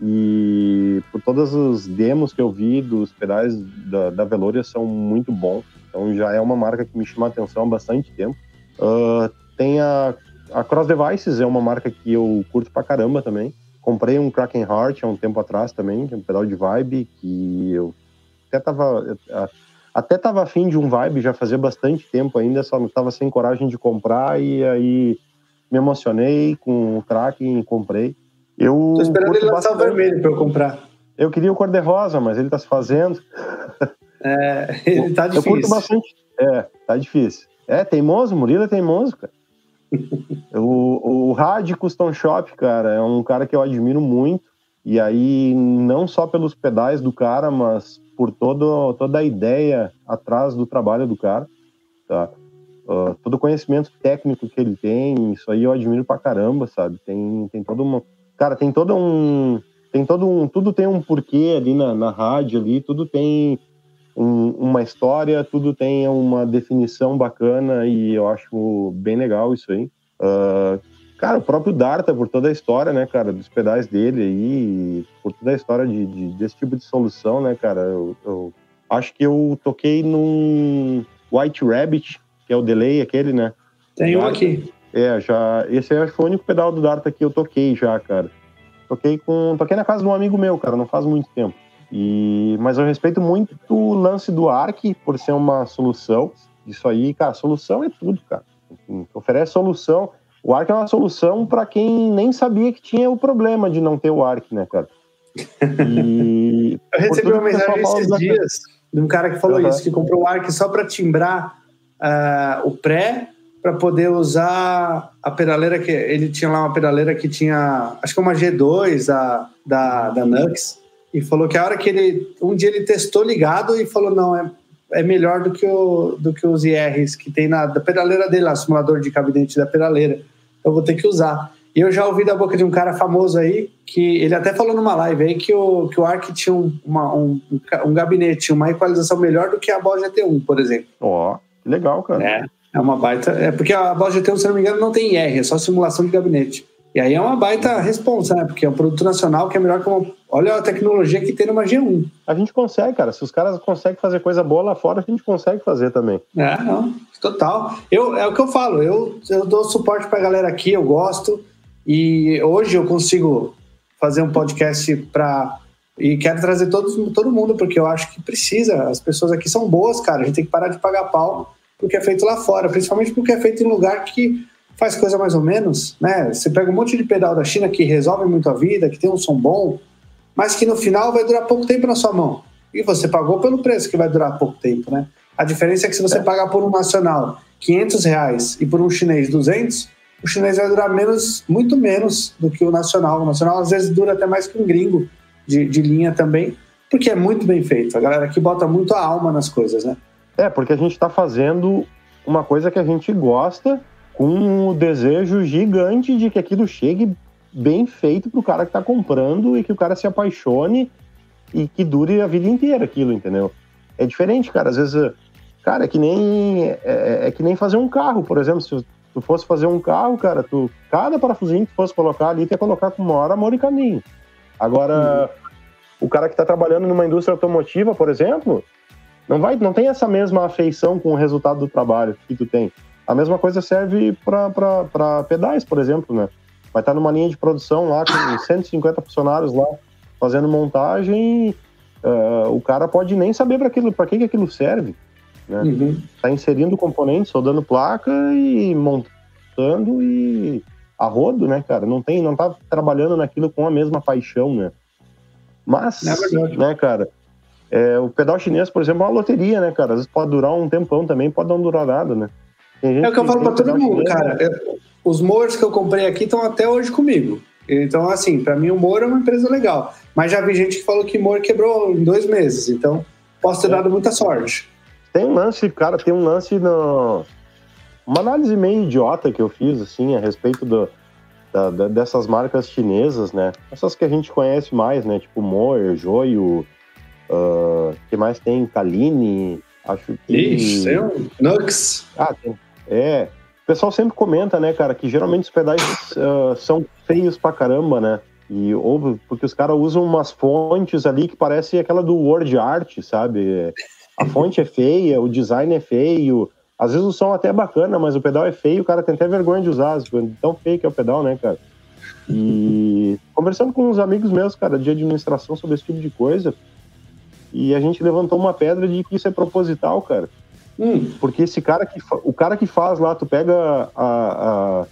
E por todas as demos que eu vi dos pedais da, da Veloria são muito bons. Então já é uma marca que me chama a atenção há bastante tempo. Uh, tem a a Cross Devices é uma marca que eu curto pra caramba também. Comprei um Kraken Heart há um tempo atrás também, que é um pedal de vibe, que eu até tava, até tava afim de um vibe, já fazia bastante tempo ainda, só não tava sem coragem de comprar e aí me emocionei com o Kraken e comprei. Eu Tô esperando ele lançar o vermelho para eu comprar. Eu queria o cor-de-rosa, mas ele tá se fazendo. [LAUGHS] É, ele tá difícil. Eu curto bastante. É, tá difícil. É, teimoso, Murilo é teimoso, cara o, o Custom Shop, cara, é um cara que eu admiro muito. E aí, não só pelos pedais do cara, mas por todo, toda a ideia atrás do trabalho do cara, tá? Uh, todo o conhecimento técnico que ele tem, isso aí eu admiro pra caramba, sabe? Tem, tem todo uma... Cara, tem todo um... Tem todo um... Tudo tem um porquê ali na, na rádio ali, tudo tem um, uma história, tudo tem uma definição bacana e eu acho bem legal isso aí. Uh, cara, o próprio Darta, por toda a história, né, cara, dos pedais dele aí, por toda a história de, de desse tipo de solução, né, cara, eu, eu, acho que eu toquei num White Rabbit, que é o delay aquele, né? Tem um aqui. É, já. Esse aí foi o único pedal do Darta que eu toquei já, cara. Toquei com. Toquei na casa de um amigo meu, cara, não faz muito tempo. E, mas eu respeito muito o lance do ARC por ser uma solução. Isso aí, cara, solução é tudo, cara. Oferece solução. O ARC é uma solução para quem nem sabia que tinha o problema de não ter o ARC, né, cara? E, [LAUGHS] eu recebi uma mensagem esses dias de um cara que falou uhum. isso, que comprou o ARC só para timbrar uh, o pré para poder usar a pedaleira que ele tinha lá uma pedaleira que tinha, acho que uma G2 da, da, da Nux e falou que a hora que ele. Um dia ele testou ligado e falou: não, é, é melhor do que, o, do que os IRs que tem na da pedaleira dele, lá, simulador de cabinete da pedaleira. Eu vou ter que usar. E eu já ouvi da boca de um cara famoso aí, que ele até falou numa live aí que o, que o Arc tinha um, uma, um, um gabinete, uma equalização melhor do que a Boss GT1, por exemplo. Ó, oh, legal, cara. É, é uma baita. É porque a Boss GT1, se não me engano, não tem IR, é só simulação de gabinete. E aí é uma baita responsa, né? Porque é um produto nacional que é melhor que uma. Olha a tecnologia que tem numa G1. A gente consegue, cara. Se os caras conseguem fazer coisa boa lá fora, a gente consegue fazer também. É, não. Total. Eu, é o que eu falo. Eu, eu dou suporte pra galera aqui, eu gosto. E hoje eu consigo fazer um podcast para e quero trazer todos, todo mundo, porque eu acho que precisa. As pessoas aqui são boas, cara. A gente tem que parar de pagar pau porque é feito lá fora, principalmente porque é feito em lugar que faz coisa mais ou menos, né? Você pega um monte de pedal da China que resolve muito a vida, que tem um som bom, mas que no final vai durar pouco tempo na sua mão. E você pagou pelo preço que vai durar pouco tempo, né? A diferença é que se você é. pagar por um nacional 500 reais e por um chinês 200, o chinês vai durar menos, muito menos do que o nacional. O nacional às vezes dura até mais que um gringo de, de linha também, porque é muito bem feito. A galera aqui bota muito a alma nas coisas, né? É, porque a gente está fazendo uma coisa que a gente gosta com o um desejo gigante de que aquilo chegue bem feito para o cara que está comprando e que o cara se apaixone e que dure a vida inteira aquilo, entendeu? É diferente, cara. Às vezes, cara, é que nem é, é, que nem fazer um carro, por exemplo. Se tu fosse fazer um carro, cara, tu cada parafusinho que tu fosse colocar ali, tu ia colocar com maior amor e caminho. Agora, o cara que está trabalhando numa indústria automotiva, por exemplo, não vai, não tem essa mesma afeição com o resultado do trabalho que tu tem. A mesma coisa serve para pedais, por exemplo, né? Vai estar tá numa linha de produção lá com [COUGHS] 150 funcionários lá fazendo montagem, uh, o cara pode nem saber para aquilo, para que, que aquilo serve. Né? Uhum. Tá inserindo componentes, soldando placa e montando e a rodo, né, cara? Não tem, não tá trabalhando naquilo com a mesma paixão, né? Mas, é né, cara? É, o pedal chinês, por exemplo, é uma loteria, né, cara? Às vezes pode durar um tempão também, pode não durar nada, né? é o que eu falo para todo mundo, cara. Né? Os mowers que eu comprei aqui estão até hoje comigo. Então, assim, para mim o mower é uma empresa legal. Mas já vi gente que falou que mower quebrou em dois meses. Então, posso ter é. dado muita sorte. Tem um lance, cara, tem um lance no... Uma análise meio idiota que eu fiz, assim, a respeito do, da, da, dessas marcas chinesas, né? Essas que a gente conhece mais, né? Tipo Moer, Joio, uh, que mais tem? Kaline, acho que... Ixi, tem um Nux. Ah, tem. É, o pessoal sempre comenta, né, cara, que geralmente os pedais uh, são feios pra caramba, né? E ou porque os caras usam umas fontes ali que parece aquela do Word Art, sabe? A fonte é feia, o design é feio. Às vezes o som até é bacana, mas o pedal é feio, o cara tem até vergonha de usar, tão feio que é o pedal, né, cara? E [LAUGHS] conversando com uns amigos meus, cara, de administração sobre esse tipo de coisa, e a gente levantou uma pedra de que isso é proposital, cara. Hum. Porque esse cara que o cara que faz lá, tu pega a, a,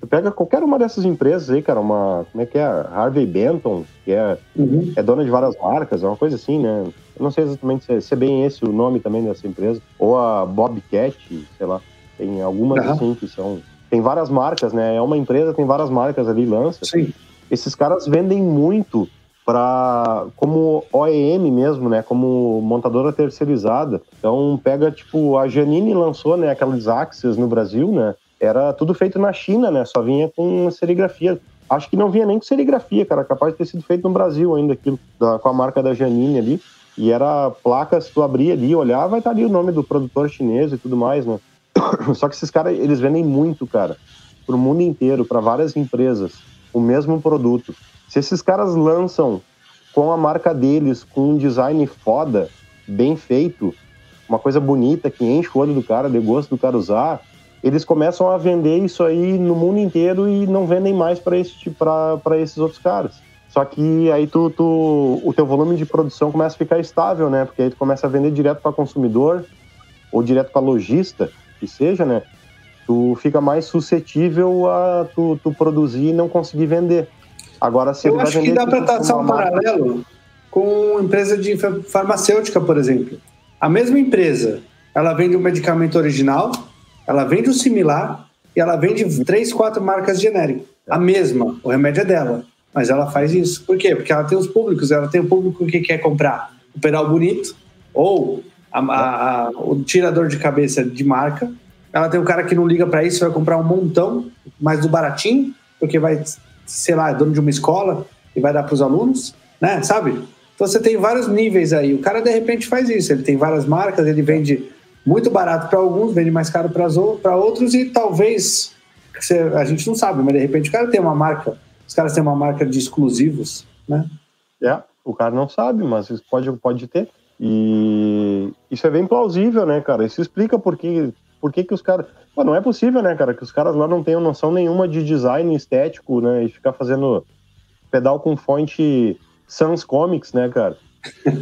tu pega qualquer uma dessas empresas aí, cara, uma como é que é, Harvey Benton, que é, uhum. é dona de várias marcas, é uma coisa assim, né? Eu não sei exatamente se é, se é, bem esse o nome também dessa empresa, ou a Bobcat, sei lá, tem algumas uhum. assim que são tem várias marcas, né? É uma empresa, tem várias marcas ali lança. Sim. Esses caras vendem muito para como OEM mesmo, né? Como montadora terceirizada. Então pega tipo a Janine lançou, né? Aquelas Axis no Brasil, né? Era tudo feito na China, né? Só vinha com serigrafia. Acho que não vinha nem com serigrafia, cara. Capaz de ter sido feito no Brasil ainda aquilo, da, com a marca da Janine ali. E era placa, se tu abrir ali, olhar, vai estar ali o nome do produtor chinês e tudo mais, né? [COUGHS] Só que esses caras, eles vendem muito, cara, pro mundo inteiro, para várias empresas, o mesmo produto. Se esses caras lançam com a marca deles, com um design foda, bem feito, uma coisa bonita que enche o olho do cara, de gosto do cara usar, eles começam a vender isso aí no mundo inteiro e não vendem mais para esse, esses outros caras. Só que aí tu, tu, o teu volume de produção começa a ficar estável, né? Porque aí tu começa a vender direto para consumidor ou direto para lojista, que seja, né? Tu fica mais suscetível a tu, tu produzir e não conseguir vender. Agora, se eu acho que dá para traçar um paralelo com empresa de farmacêutica, por exemplo. A mesma empresa, ela vende um medicamento original, ela vende o um similar e ela vende três, quatro marcas genéricas. A mesma, o remédio é dela, mas ela faz isso. Por quê? Porque ela tem os públicos, ela tem o público que quer comprar o pedal bonito ou a, a, a, o tirador de cabeça de marca. Ela tem um cara que não liga para isso, vai comprar um montão, mais do baratinho porque vai, sei lá, é dono de uma escola e vai dar para os alunos, né? Sabe? Então você tem vários níveis aí. O cara de repente faz isso. Ele tem várias marcas, ele vende muito barato para alguns, vende mais caro para outros e talvez a gente não sabe, mas de repente o cara tem uma marca, os caras têm uma marca de exclusivos, né? É, o cara não sabe, mas pode, pode ter. E isso é bem plausível, né, cara? Isso explica por que, por que, que os caras. não é possível, né, cara, que os caras lá não tenham noção nenhuma de design estético, né? E ficar fazendo pedal com fonte Sans Comics, né, cara?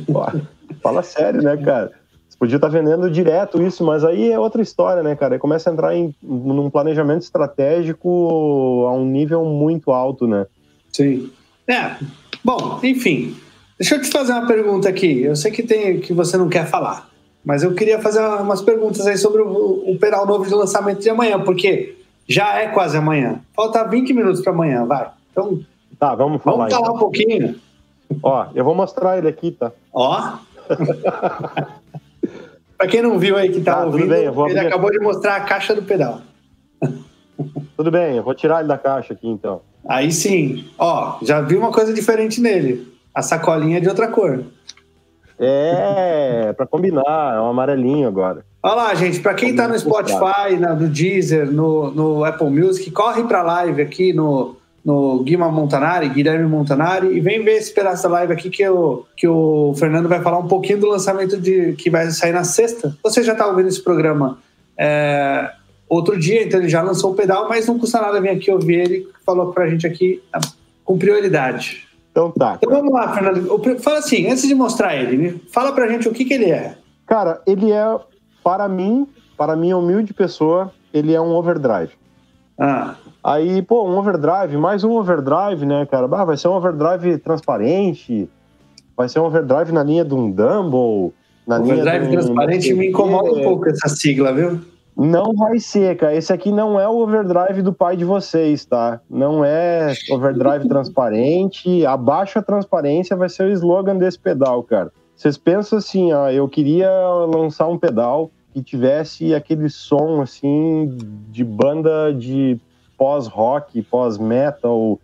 Pô, [LAUGHS] fala sério, né, cara? Você podia estar tá vendendo direto isso, mas aí é outra história, né, cara? Aí começa a entrar em num planejamento estratégico a um nível muito alto, né? Sim. É. Bom, enfim, Deixa eu te fazer uma pergunta aqui. Eu sei que tem que você não quer falar, mas eu queria fazer umas perguntas aí sobre o, o pedal novo de lançamento de amanhã, porque já é quase amanhã. Falta 20 minutos para amanhã, vai. Então, tá, vamos falar. Vamos falar então. um pouquinho. Ó, eu vou mostrar ele aqui, tá? Ó. [LAUGHS] para quem não viu aí que tá, tá ouvindo, bem, ele abrir... acabou de mostrar a caixa do pedal. Tudo bem, eu vou tirar ele da caixa aqui então. Aí sim. Ó, já vi uma coisa diferente nele. A sacolinha é de outra cor. É, para combinar, é um amarelinho agora. Olha lá, gente, para quem está no Spotify, no Deezer, no, no Apple Music, corre para a live aqui no, no Guima Montanari, Guilherme Montanari, e vem ver esse pedaço da live aqui que, eu, que o Fernando vai falar um pouquinho do lançamento de que vai sair na sexta. Você já está ouvindo esse programa é, outro dia, então ele já lançou o pedal, mas não custa nada vir aqui ouvir ele, falou para a gente aqui com prioridade. Então tá. Então vamos lá, Fernando. Fala assim, antes de mostrar ele, fala pra gente o que, que ele é. Cara, ele é, para mim, para minha humilde pessoa, ele é um overdrive. Ah. Aí, pô, um overdrive, mais um overdrive, né, cara? Ah, vai ser um overdrive transparente, vai ser um overdrive na linha de um Dumble, na overdrive linha de um... transparente me incomoda um pouco essa sigla, viu? Não vai ser, cara. Esse aqui não é o overdrive do pai de vocês, tá? Não é overdrive [LAUGHS] transparente. Abaixo a transparência vai ser o slogan desse pedal, cara. Vocês pensam assim, ó, eu queria lançar um pedal que tivesse aquele som assim de banda de pós-rock, pós-metal,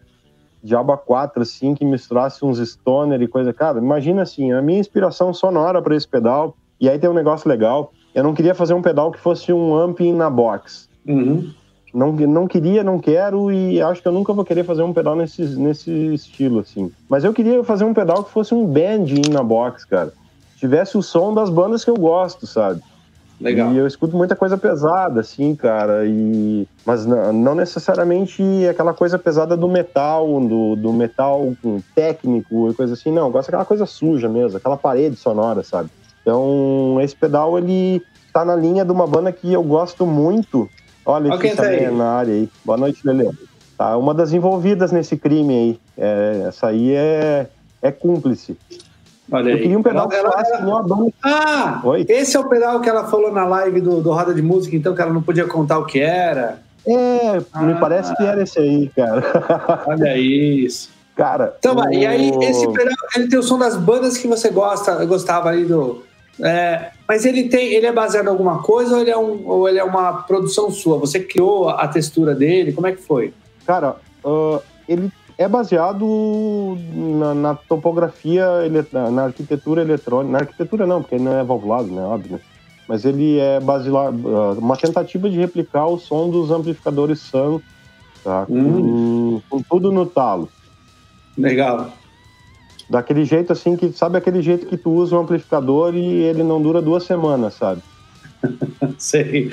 Diaba 4, assim, que misturasse uns stoner e coisa. Cara, imagina assim, a minha inspiração sonora para esse pedal, e aí tem um negócio legal eu não queria fazer um pedal que fosse um amping na box. Uhum. Não, não queria, não quero e acho que eu nunca vou querer fazer um pedal nesse, nesse estilo, assim. Mas eu queria fazer um pedal que fosse um band na box, cara. Tivesse o som das bandas que eu gosto, sabe? Legal. E eu escuto muita coisa pesada, assim, cara. E... Mas não, não necessariamente aquela coisa pesada do metal, do, do metal técnico e coisa assim. Não, eu gosto daquela coisa suja mesmo, aquela parede sonora, sabe? Então, esse pedal, ele tá na linha de uma banda que eu gosto muito. Olha, okay, tá também na área aí. Boa noite, Lele. Tá, uma das envolvidas nesse crime aí. É, essa aí é, é cúmplice. Olha eu aí. queria um pedal ela, clássico, ela... uma banda. Ah! Oi? Esse é o pedal que ela falou na live do, do Roda de Música, então, que ela não podia contar o que era. É, ah, me parece que era esse aí, cara. [LAUGHS] Olha isso. Cara. Então, o... e aí, esse pedal, ele tem o som das bandas que você gosta, gostava ali do é, mas ele tem, ele é baseado em alguma coisa ou ele, é um, ou ele é uma produção sua? Você criou a textura dele? Como é que foi? Cara, uh, ele é baseado na, na topografia, na arquitetura eletrônica. Na arquitetura não, porque ele não é valvulado, né? Óbvio. Mas ele é baseado, uh, uma tentativa de replicar o som dos amplificadores Sun, tá? Hum. Com, com tudo no talo. Legal. Daquele jeito assim que, sabe aquele jeito que tu usa um amplificador e ele não dura duas semanas, sabe? [LAUGHS] Sei.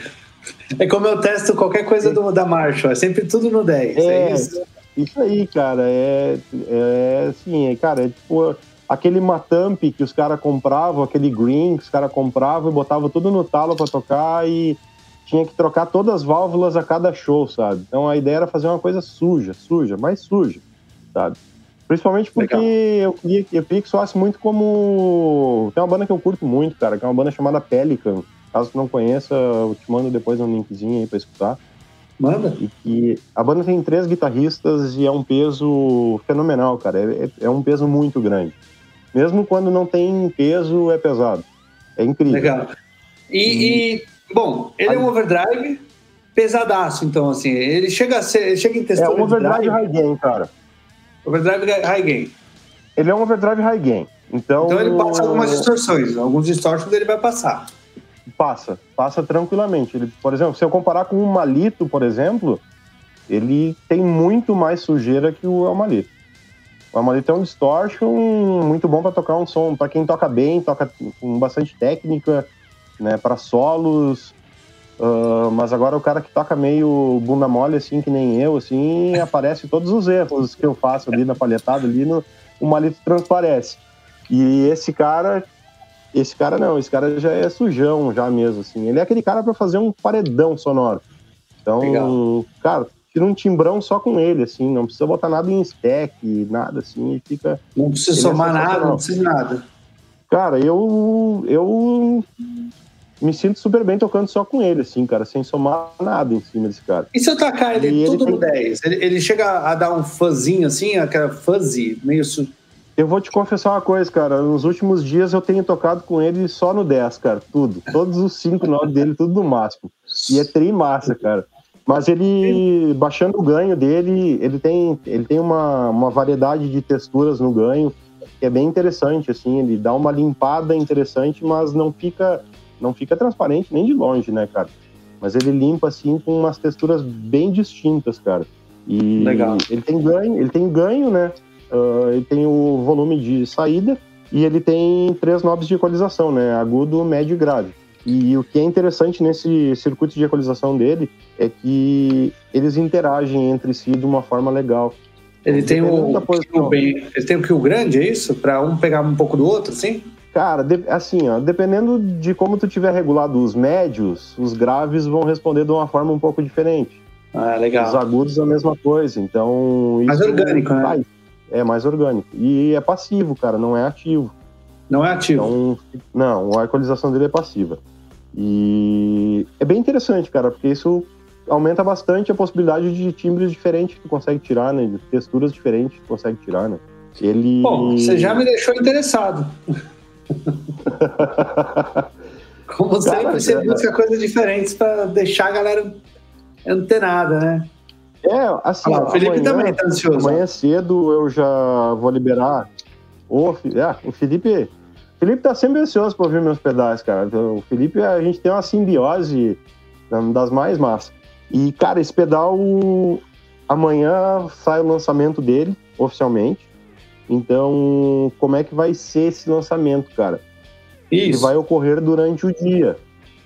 É como eu testo qualquer coisa do, da Marshall, é sempre tudo no 10. É, é isso? isso aí, cara. É, é assim, cara, é tipo aquele Matamp que os caras compravam, aquele Green que os caras compravam e botavam tudo no talo para tocar e tinha que trocar todas as válvulas a cada show, sabe? Então a ideia era fazer uma coisa suja, suja, mais suja, sabe? Principalmente porque eu queria, eu queria que soasse muito como. Tem uma banda que eu curto muito, cara, que é uma banda chamada Pelican. Caso tu não conheça, eu te mando depois um linkzinho aí pra escutar. Manda. E que a banda tem três guitarristas e é um peso fenomenal, cara. É, é, é um peso muito grande. Mesmo quando não tem peso, é pesado. É incrível. Legal. E, e... e bom, ele é um overdrive, pesadaço, então, assim. Ele chega a ser. Ele chega em textura. É um overdrive high gain, cara. Overdrive high gain. Ele é um overdrive high gain. Então, então ele passa algumas distorções. Alguns distortions ele vai passar. Passa, passa tranquilamente. Ele, por exemplo, se eu comparar com o Malito, por exemplo, ele tem muito mais sujeira que o Malito. O Malito é um distortion muito bom para tocar um som, para quem toca bem, toca com bastante técnica, né, para solos. Uh, mas agora o cara que toca meio bunda mole, assim, que nem eu, assim, [LAUGHS] aparece todos os erros que eu faço ali na palhetada, ali no, o Malito transparece. E esse cara, esse cara não, esse cara já é sujão, já mesmo, assim. Ele é aquele cara para fazer um paredão sonoro. Então, Legal. cara, tira um timbrão só com ele, assim, não precisa botar nada em stack, nada assim, e fica. Não precisa é somar é nada, não precisa nada. Cara, eu, eu me sinto super bem tocando só com ele, assim, cara, sem somar nada em cima desse cara. E se eu tacar ele e tudo ele no 10? Ele, ele, chega a dar um fuzzinho, assim, aquela fuzzy, meio eu vou te confessar uma coisa, cara. Nos últimos dias eu tenho tocado com ele só no 10, cara. Tudo. Todos os 5 9 dele, tudo no máximo. E é tri massa, cara. Mas ele, baixando o ganho dele, ele tem, ele tem uma, uma variedade de texturas no ganho que é bem interessante, assim. Ele dá uma limpada interessante, mas não fica, não fica transparente nem de longe, né, cara? Mas ele limpa, assim, com umas texturas bem distintas, cara. E Legal. ele tem ganho, ele tem ganho, né? Uh, ele tem o volume de saída e ele tem três knobs de equalização, né? Agudo, médio e grave. E o que é interessante nesse circuito de equalização dele é que eles interagem entre si de uma forma legal. Ele tem o, o bem, ele tem o kill grande, é isso? Para um pegar um pouco do outro, assim? Cara, assim, ó, dependendo de como tu tiver regulado os médios, os graves vão responder de uma forma um pouco diferente. Ah, legal. Os agudos a mesma coisa, então... Mais orgânico, né? Vai, é mais orgânico. E é passivo, cara, não é ativo. Não é ativo? Então, não, a equalização dele é passiva. E é bem interessante, cara, porque isso aumenta bastante a possibilidade de timbres diferentes que tu consegue tirar, né? De texturas diferentes que tu consegue tirar, né? Ele... Bom, você já me deixou interessado. [LAUGHS] Como sempre, cara, você busca coisas diferentes para deixar a galera antenada, né? É, assim, ah, o Felipe amanhã, também tá ansioso. Amanhã cedo eu já vou liberar. O, é, o Felipe. O Felipe tá sempre ansioso para ouvir meus pedais, cara. Então, o Felipe, a gente tem uma simbiose das mais massas. E, cara, esse pedal, amanhã sai o lançamento dele, oficialmente. Então, como é que vai ser esse lançamento, cara? Isso. Ele vai ocorrer durante o dia.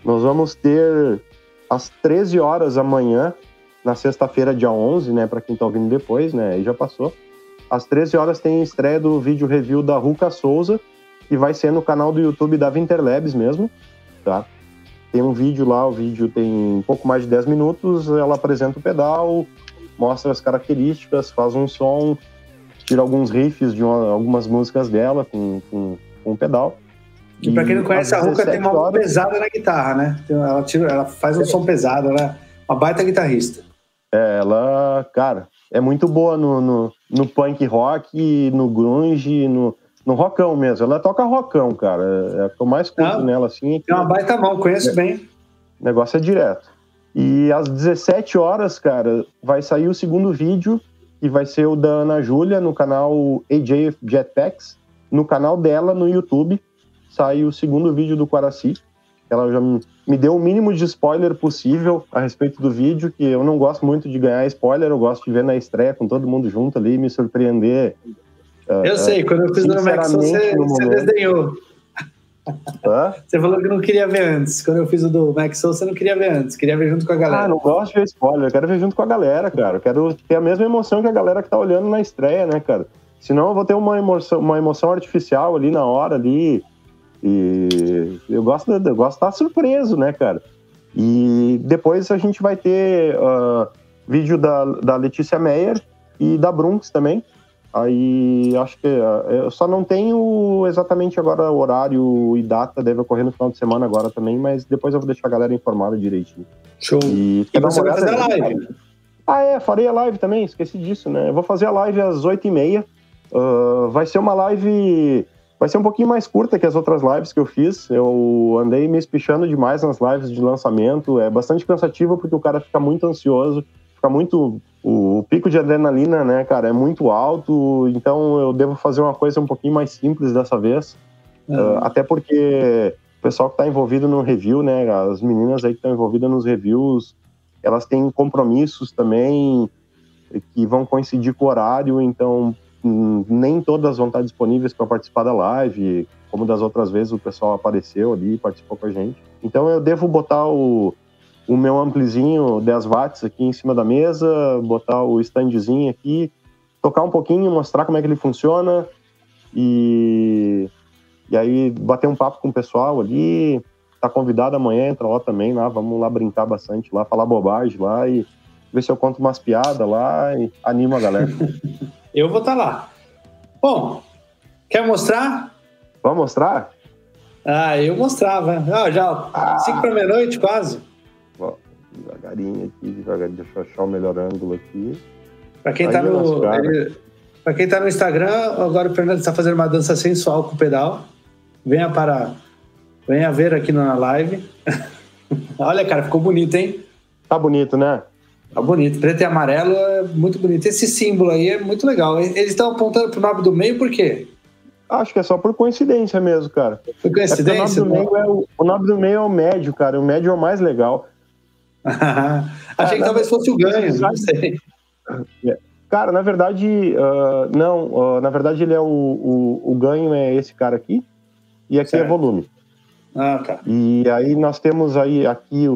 Nós vamos ter às 13 horas amanhã na sexta-feira, dia 11, né, para quem tá ouvindo depois, né, aí já passou. Às 13 horas tem estreia do vídeo review da Ruka Souza, que vai ser no canal do YouTube da Winterlabs mesmo, tá? Tem um vídeo lá, o vídeo tem um pouco mais de 10 minutos, ela apresenta o pedal, mostra as características, faz um som, tira alguns riffs de uma, algumas músicas dela com, com, com o pedal. E, e para quem não conhece, a Ruka tem uma mão pesada na guitarra, né? Ela, tira, ela faz um é. som pesado, ela é uma baita guitarrista. É, ela, cara, é muito boa no, no, no punk rock, no grunge, no, no rockão mesmo. Ela toca rockão, cara. É, é o que eu mais curto ah, nela, assim. É uma baita mão, conheço é, bem. O negócio é direto. E às 17 horas, cara, vai sair o segundo vídeo, que vai ser o da Ana Júlia, no canal AJ Jetpacks. No canal dela, no YouTube, sai o segundo vídeo do Quaraci. Ela já me deu o mínimo de spoiler possível a respeito do vídeo, que eu não gosto muito de ganhar spoiler, eu gosto de ver na estreia com todo mundo junto ali, me surpreender. Eu uh, sei, quando eu fiz o Max, você, você desdenhou. Hã? Você falou que não queria ver antes. Quando eu fiz o do Max Soul, você não queria ver antes, queria ver junto com a galera. Ah, não gosto de ver spoiler, eu quero ver junto com a galera, cara. Eu quero ter a mesma emoção que a galera que tá olhando na estreia, né, cara? Senão eu vou ter uma emoção, uma emoção artificial ali na hora ali. E eu gosto, de, eu gosto de estar surpreso, né, cara? E depois a gente vai ter uh, vídeo da, da Letícia Meyer e da Brunx também. Aí acho que uh, eu só não tenho exatamente agora horário e data, deve ocorrer no final de semana agora também, mas depois eu vou deixar a galera informada direitinho. Show. E, e você vai fazer a live? Ah, é, farei a live também, esqueci disso, né? Eu vou fazer a live às 8h30. Uh, vai ser uma live vai ser um pouquinho mais curta que as outras lives que eu fiz. Eu andei me espichando demais nas lives de lançamento. É bastante cansativo porque o cara fica muito ansioso, fica muito. O pico de adrenalina, né, cara, é muito alto. Então eu devo fazer uma coisa um pouquinho mais simples dessa vez. Uhum. Uh, até porque o pessoal que está envolvido no review, né, as meninas aí que estão envolvidas nos reviews, elas têm compromissos também que vão coincidir com o horário, então hum, nem todas vão estar disponíveis para participar da live, como das outras vezes o pessoal apareceu ali e participou com a gente. Então eu devo botar o, o meu amplizinho 10 watts aqui em cima da mesa, botar o standzinho aqui, tocar um pouquinho, mostrar como é que ele funciona e, e aí bater um papo com o pessoal ali. Tá convidado amanhã, entra lá também, lá, vamos lá brincar bastante lá, falar bobagem lá e ver se eu conto umas piadas lá e animo a galera. [LAUGHS] eu vou estar tá lá. Bom, quer mostrar? Vamos mostrar? Ah, eu mostrava. Ah, já, ah. cinco para meia-noite, quase. Devagarinho aqui, devagarinho. Deixa eu achar o melhor ângulo aqui. Para quem, tá no, para quem tá no Instagram, agora o Fernando está fazendo uma dança sensual com o pedal. Venha para. Venha ver aqui na live. [LAUGHS] Olha, cara, ficou bonito, hein? Tá bonito, né? Tá bonito. Preto e amarelo é muito bonito. Esse símbolo aí é muito legal. Eles estão apontando pro nome do meio por quê? Acho que é só por coincidência mesmo, cara. Por coincidência? É o, nome é o, o, nome do meio é o médio, cara. O médio é o mais legal. [LAUGHS] Achei que talvez fosse o ganho, não sei. Cara, na verdade, uh, não. Uh, na verdade, ele é o, o, o, ganho é esse cara aqui. E aqui é certo. é volume. Ah, tá. E aí nós temos aí aqui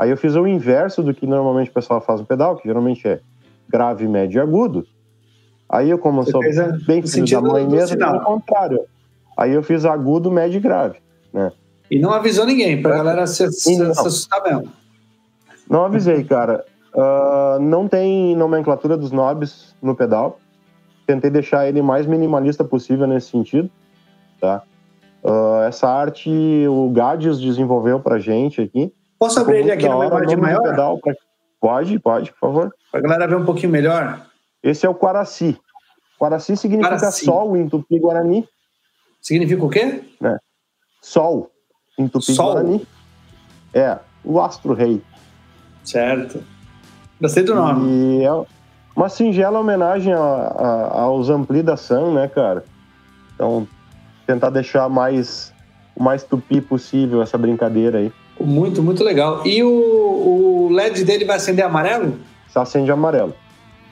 Aí eu fiz o inverso do que normalmente o pessoal faz no pedal, que geralmente é grave, médio e agudo. Aí eu, como Você sou bem filho da mãe mesmo, é o contrário. Aí eu fiz agudo, médio e grave, né? E não avisou ninguém, pra é. galera se, se, se assustar mesmo. Não avisei, cara. Uh, não tem nomenclatura dos knobs no pedal. Tentei deixar ele mais minimalista possível nesse sentido, tá? Uh, essa arte o Gadius desenvolveu pra gente aqui. Posso abrir ele aqui numa imagem maior? Pedal pra... Pode, pode, por favor. Para a galera ver um pouquinho melhor. Esse é o Quaraci. Quaraci significa Quaraci. sol em Tupi-Guarani. Significa o quê? É. Sol em Tupi-Guarani. É, o astro-rei. Certo. Gostei do nome. E é uma singela homenagem a, a, aos Ampli da Sun, né, cara? Então, tentar deixar mais o mais tupi possível essa brincadeira aí. Muito, muito legal. E o, o LED dele vai acender amarelo? Só acende amarelo.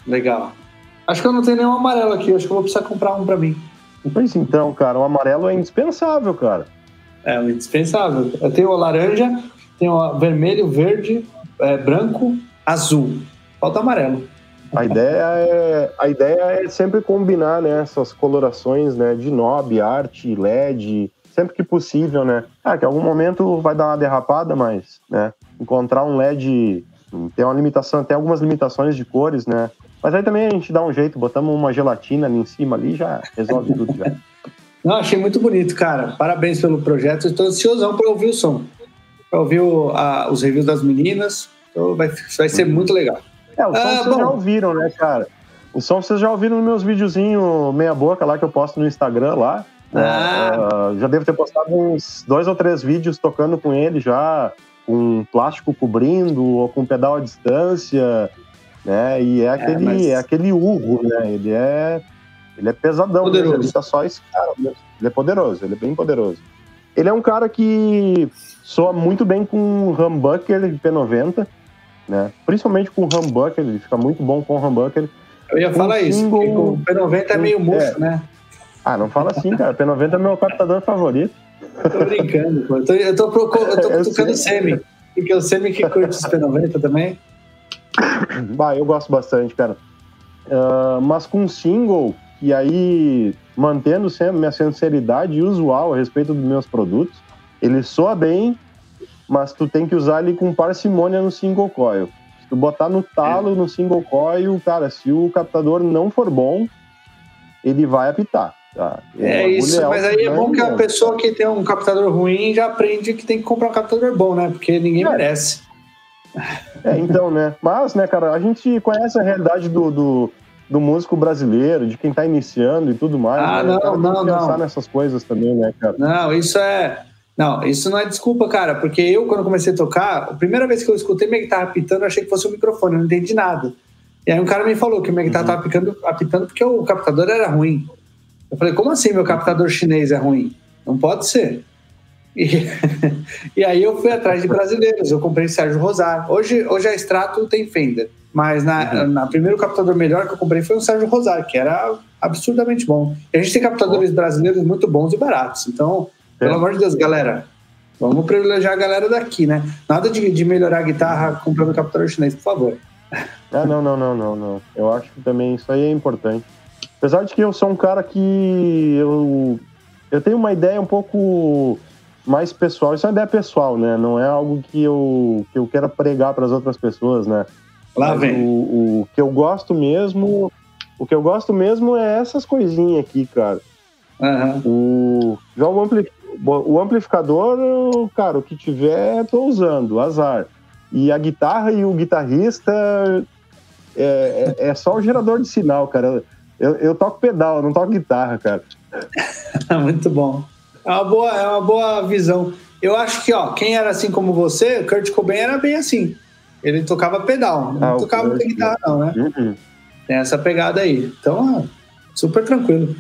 Legal. Acho que eu não tenho nenhum amarelo aqui, acho que eu vou precisar comprar um para mim. Pois então, cara, o amarelo é indispensável, cara. É, indispensável. Eu tenho o laranja, tenho o vermelho, verde, é, branco, azul. Falta amarelo. A ideia é, a ideia é sempre combinar né, essas colorações né, de knob, arte, LED, sempre que possível, né? Ah, que em algum momento vai dar uma derrapada, mas, né? Encontrar um LED tem uma limitação, tem algumas limitações de cores, né? Mas aí também a gente dá um jeito, botamos uma gelatina ali em cima ali já resolve tudo já. [LAUGHS] Não, achei muito bonito, cara. Parabéns pelo projeto. Estou ansiosão para ouvir o som, para ouvir o, a, os reviews das meninas. Então vai, vai ser muito legal. É, o som ah, vocês bom. já ouviram, né, cara? O som vocês já ouviram nos meus videozinhos meia boca lá que eu posto no Instagram lá. Ah. Uh, já devo ter postado uns dois ou três vídeos tocando com ele já, com plástico cobrindo ou com pedal à distância, né? E é, é aquele, mas... é aquele urro, né? Ele é, ele é pesadão, poderoso. ele tá só esse cara. Ele é poderoso, ele é bem poderoso. Ele é um cara que soa muito bem com humbucker P90, né? Principalmente com humbucker, ele fica muito bom com humbucker. Eu ia falar isso, single, o P90 é meio murcho, é, né? Ah, não fala assim, cara. P90 é meu captador favorito. Tô brincando, pô. Eu tô, eu tô, eu tô [LAUGHS] cutucando o Semi. Porque o Semi que curte os P90 também. Bah, eu gosto bastante, cara. Uh, mas com single, e aí mantendo sempre minha sinceridade usual a respeito dos meus produtos, ele soa bem, mas tu tem que usar ele com parcimônia no single coil. Se tu botar no talo, no single coil, cara, se o captador não for bom, ele vai apitar. Tá? É isso, mas aí é bom que a pessoa que tem um captador ruim já aprende que tem que comprar um captador bom, né? Porque ninguém é. merece. É, então, né? Mas, né, cara, a gente conhece a realidade do, do, do músico brasileiro, de quem está iniciando e tudo mais. Ah, né? não, não, não. pensar nessas coisas também, né, cara? Não, isso é. Não, isso não é desculpa, cara, porque eu, quando comecei a tocar, a primeira vez que eu escutei minha guitarra apitando, eu achei que fosse o um microfone, eu não entendi nada. E aí um cara me falou que minha guitarra estava uhum. apitando, apitando porque o captador era ruim. Eu falei, como assim meu captador chinês é ruim? Não pode ser. E, [LAUGHS] e aí eu fui atrás de brasileiros, eu comprei Sérgio Rosar. Hoje, hoje a Strato tem Fender. Mas na, uhum. na primeiro captador melhor que eu comprei foi o Sérgio Rosário, que era absurdamente bom. E a gente tem captadores brasileiros muito bons e baratos. Então. Pelo amor de Deus, galera, vamos privilegiar a galera daqui, né? Nada de, de melhorar a guitarra comprando captador chinês, por favor. Ah, não, não, não, não, não. Eu acho que também isso aí é importante. Apesar de que eu sou um cara que eu, eu tenho uma ideia um pouco mais pessoal. Isso é uma ideia pessoal, né? Não é algo que eu, que eu quero pregar para as outras pessoas, né? Lá vem. O, o, que eu gosto mesmo, o que eu gosto mesmo é essas coisinhas aqui, cara. Uhum. O, já o, o amplificador, cara, o que tiver, tô usando, azar. E a guitarra e o guitarrista é, é, é só o gerador de sinal, cara. Eu, eu toco pedal, eu não toco guitarra, cara. [LAUGHS] Muito bom. É uma boa, é uma boa visão. Eu acho que, ó, quem era assim como você, Kurt Cobain era bem assim. Ele tocava pedal, não ah, tocava muita guitarra, não, né? Uhum. Tem essa pegada aí. Então, super tranquilo.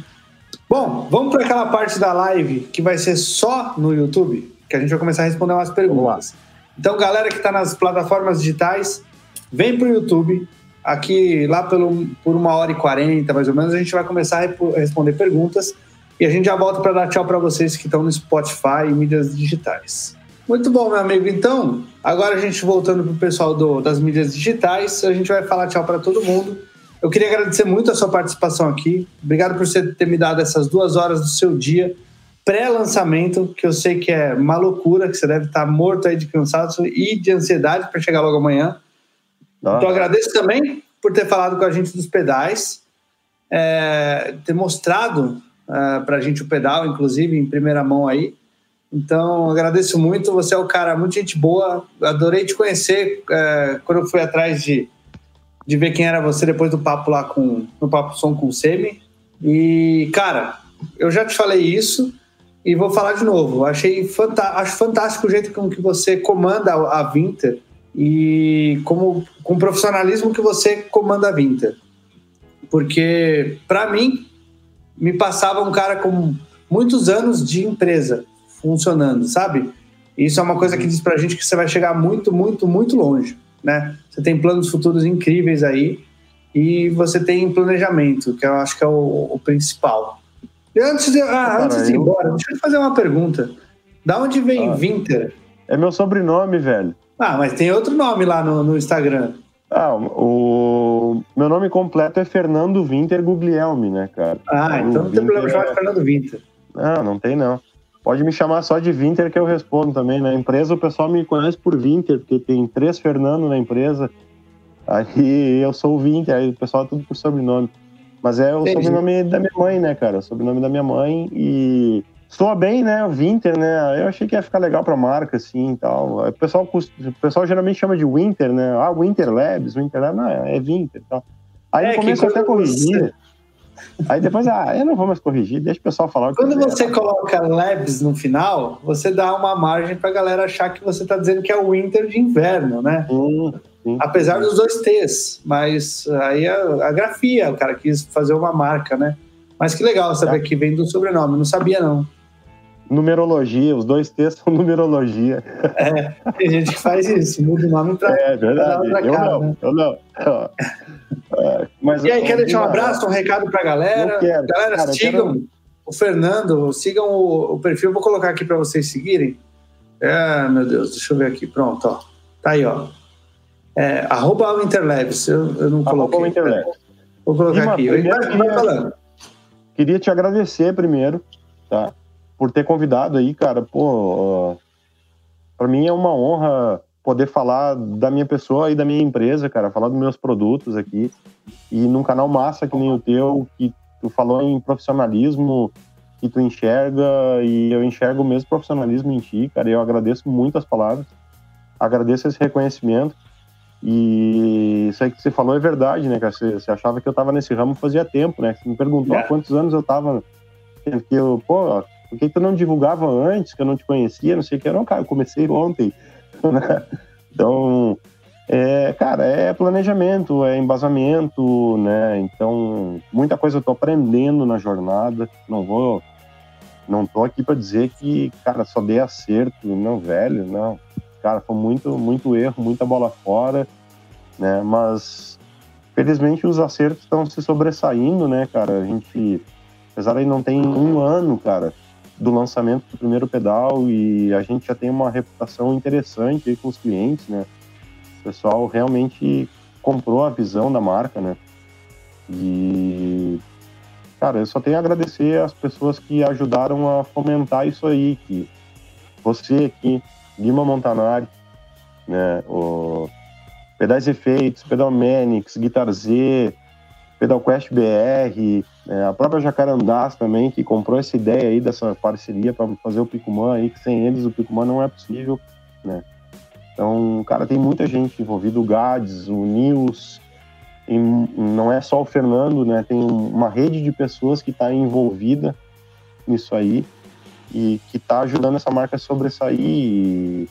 Bom, vamos para aquela parte da live que vai ser só no YouTube, que a gente vai começar a responder umas perguntas. Então, galera que está nas plataformas digitais, vem para o YouTube. Aqui, lá pelo, por uma hora e quarenta, mais ou menos, a gente vai começar a responder perguntas. E a gente já volta para dar tchau para vocês que estão no Spotify e mídias digitais. Muito bom, meu amigo. Então, agora a gente voltando para o pessoal do, das mídias digitais, a gente vai falar tchau para todo mundo. Eu queria agradecer muito a sua participação aqui. Obrigado por você ter me dado essas duas horas do seu dia pré-lançamento, que eu sei que é uma loucura, que você deve estar morto aí de cansaço e de ansiedade para chegar logo amanhã. Não. Então, agradeço também por ter falado com a gente dos pedais, é, ter mostrado é, para a gente o pedal, inclusive, em primeira mão aí. Então, agradeço muito. Você é um cara muito gente boa. Adorei te conhecer é, quando eu fui atrás de, de ver quem era você depois do papo lá com no Papo Som com o Semi. E, cara, eu já te falei isso e vou falar de novo. Achei fanta acho fantástico o jeito com que você comanda a Vinter e como com o profissionalismo que você comanda a Vinter. Porque, para mim, me passava um cara com muitos anos de empresa funcionando, sabe? Isso é uma coisa que diz pra gente que você vai chegar muito, muito, muito longe, né? Você tem planos futuros incríveis aí e você tem planejamento, que eu acho que é o, o principal. E antes de, ah, antes de ir embora, deixa eu te fazer uma pergunta. Da onde vem ah, Winter? É meu sobrenome, velho. Ah, mas tem outro nome lá no, no Instagram. Ah, o meu nome completo é Fernando Winter Guglielmi, né, cara? Ah, então não tem problema chamar de Fernando Winter. Não, não tem não. Pode me chamar só de Winter que eu respondo também. Na empresa o pessoal me conhece por Winter, porque tem três Fernando na empresa. Aí eu sou o Winter, aí o pessoal é tudo por sobrenome. Mas é o Entendi. sobrenome da minha mãe, né, cara? O sobrenome da minha mãe e soa bem, né? O Winter, né? Eu achei que ia ficar legal pra marca, assim e tal. O pessoal, o pessoal geralmente chama de Winter, né? Ah, Winter Labs, Winter Labs, não, é Winter e tal. Aí é, no começo eu até corrigir. Aí depois, ah, eu não vou mais corrigir, deixa o pessoal falar. Quando você coloca labs no final, você dá uma margem para a galera achar que você está dizendo que é o winter de inverno, né? Sim, sim, Apesar dos dois T's, mas aí a, a, grafia, o cara quis fazer uma marca, né? Mas que legal saber é. que vem do sobrenome, não sabia não. Numerologia, os dois T's são [LAUGHS] numerologia. É, tem gente que faz isso, muda o nome para. É verdade, eu, cara, não, né? eu não, eu não. É, mas e aí, quer deixar um abraço, um recado para a galera? Quero, galera, cara, sigam quero... o Fernando, sigam o, o, perfil, vou colocar aqui para vocês seguirem. É, meu Deus, deixa eu ver aqui, pronto, ó. Tá aí, ó. É, arroba Winterlabs, eu, eu não coloquei. Winterlabs. Vou colocar Ima, aqui. Queria, queria, queria te agradecer primeiro, tá? Por ter convidado aí, cara. Pô, para mim é uma honra poder falar da minha pessoa e da minha empresa, cara, falar dos meus produtos aqui. E num canal massa que nem o teu, que tu falou em profissionalismo, que tu enxerga, e eu enxergo o mesmo profissionalismo em ti, cara. E eu agradeço muito as palavras, agradeço esse reconhecimento. E isso aí que você falou é verdade, né, cara? Você, você achava que eu tava nesse ramo fazia tempo, né? Você me perguntou é. há quantos anos eu tava. Que eu, pô, por que tu não divulgava antes, que eu não te conhecia, não sei o que? Não, cara, eu comecei ontem. [LAUGHS] Né? então, é, cara, é planejamento, é embasamento, né? Então, muita coisa eu tô aprendendo na jornada. Não vou, não tô aqui para dizer que, cara, só dei acerto, não, velho, não. Cara, foi muito, muito erro, muita bola fora, né? Mas, felizmente, os acertos estão se sobressaindo, né, cara? A gente, apesar de não ter um ano, cara, do lançamento do primeiro pedal e a gente já tem uma reputação interessante com os clientes, né? O pessoal realmente comprou a visão da marca, né? E cara, eu só tenho a agradecer as pessoas que ajudaram a fomentar isso aí, que você aqui, Guima Montanari, né, o Pedais Efeitos, Pedal Manix, Guitar Z, Pedal Quest BR, né, a própria Jacarandás também, que comprou essa ideia aí dessa parceria para fazer o Picumã aí, que sem eles o Picumã não é possível, né? Então, cara, tem muita gente envolvida, o Gades, o Nils, não é só o Fernando, né? Tem uma rede de pessoas que está envolvida nisso aí e que está ajudando essa marca a sobressair. E,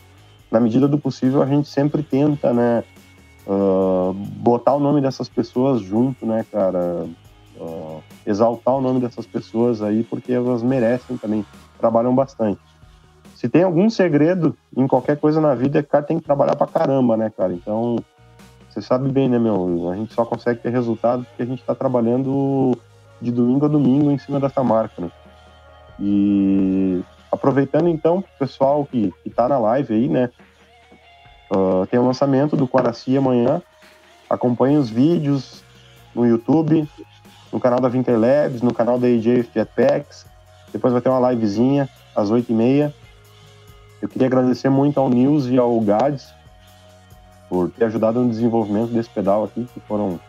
na medida do possível, a gente sempre tenta, né? Uh, botar o nome dessas pessoas junto, né, cara? Uh, exaltar o nome dessas pessoas aí, porque elas merecem também, trabalham bastante se tem algum segredo em qualquer coisa na vida, é que o cara tem que trabalhar pra caramba, né, cara? Então, você sabe bem, né, meu? A gente só consegue ter resultado porque a gente tá trabalhando de domingo a domingo em cima dessa marca, né? E aproveitando então, pessoal que, que tá na live aí, né? Uh, tem o lançamento do Quaraci amanhã. Acompanhe os vídeos no YouTube, no canal da Winterlabs, no canal da AJ Jetpacks. Depois vai ter uma livezinha às 8h30. Eu queria agradecer muito ao Nils e ao Gades por ter ajudado no desenvolvimento desse pedal aqui, que foram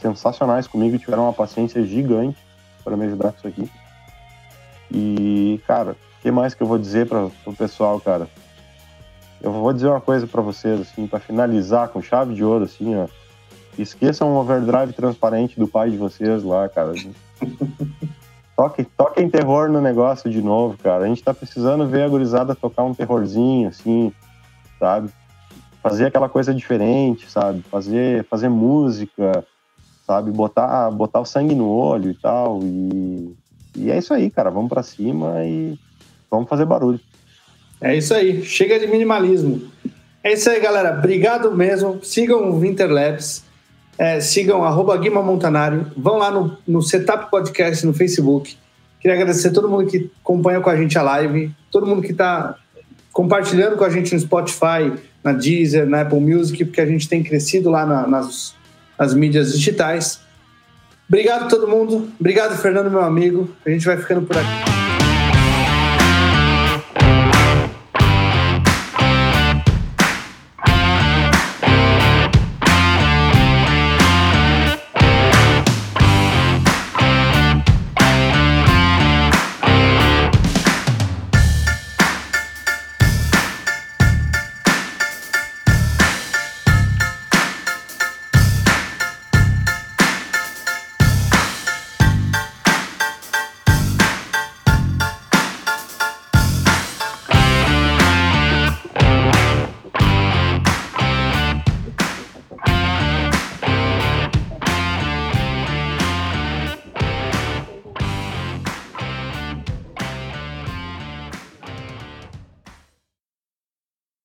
sensacionais comigo e tiveram uma paciência gigante para me ajudar com isso aqui. E, cara, o que mais que eu vou dizer para o pessoal, cara? Eu vou dizer uma coisa para vocês, assim, para finalizar com chave de ouro, assim, ó. Esqueçam o overdrive transparente do pai de vocês lá, cara. [LAUGHS] Toque, toquem terror no negócio de novo, cara. A gente tá precisando ver a gurizada tocar um terrorzinho, assim, sabe? Fazer aquela coisa diferente, sabe? Fazer, fazer música, sabe? Botar, botar o sangue no olho e tal. E, e é isso aí, cara. Vamos para cima e vamos fazer barulho. É isso aí. Chega de minimalismo. É isso aí, galera. Obrigado mesmo. Sigam o Winter Labs. É, sigam arroba Guima Montanário, vão lá no, no Setup Podcast no Facebook. Queria agradecer a todo mundo que acompanha com a gente a live, todo mundo que está compartilhando com a gente no Spotify, na Deezer, na Apple Music, porque a gente tem crescido lá na, nas, nas mídias digitais. Obrigado todo mundo. Obrigado, Fernando, meu amigo. A gente vai ficando por aqui.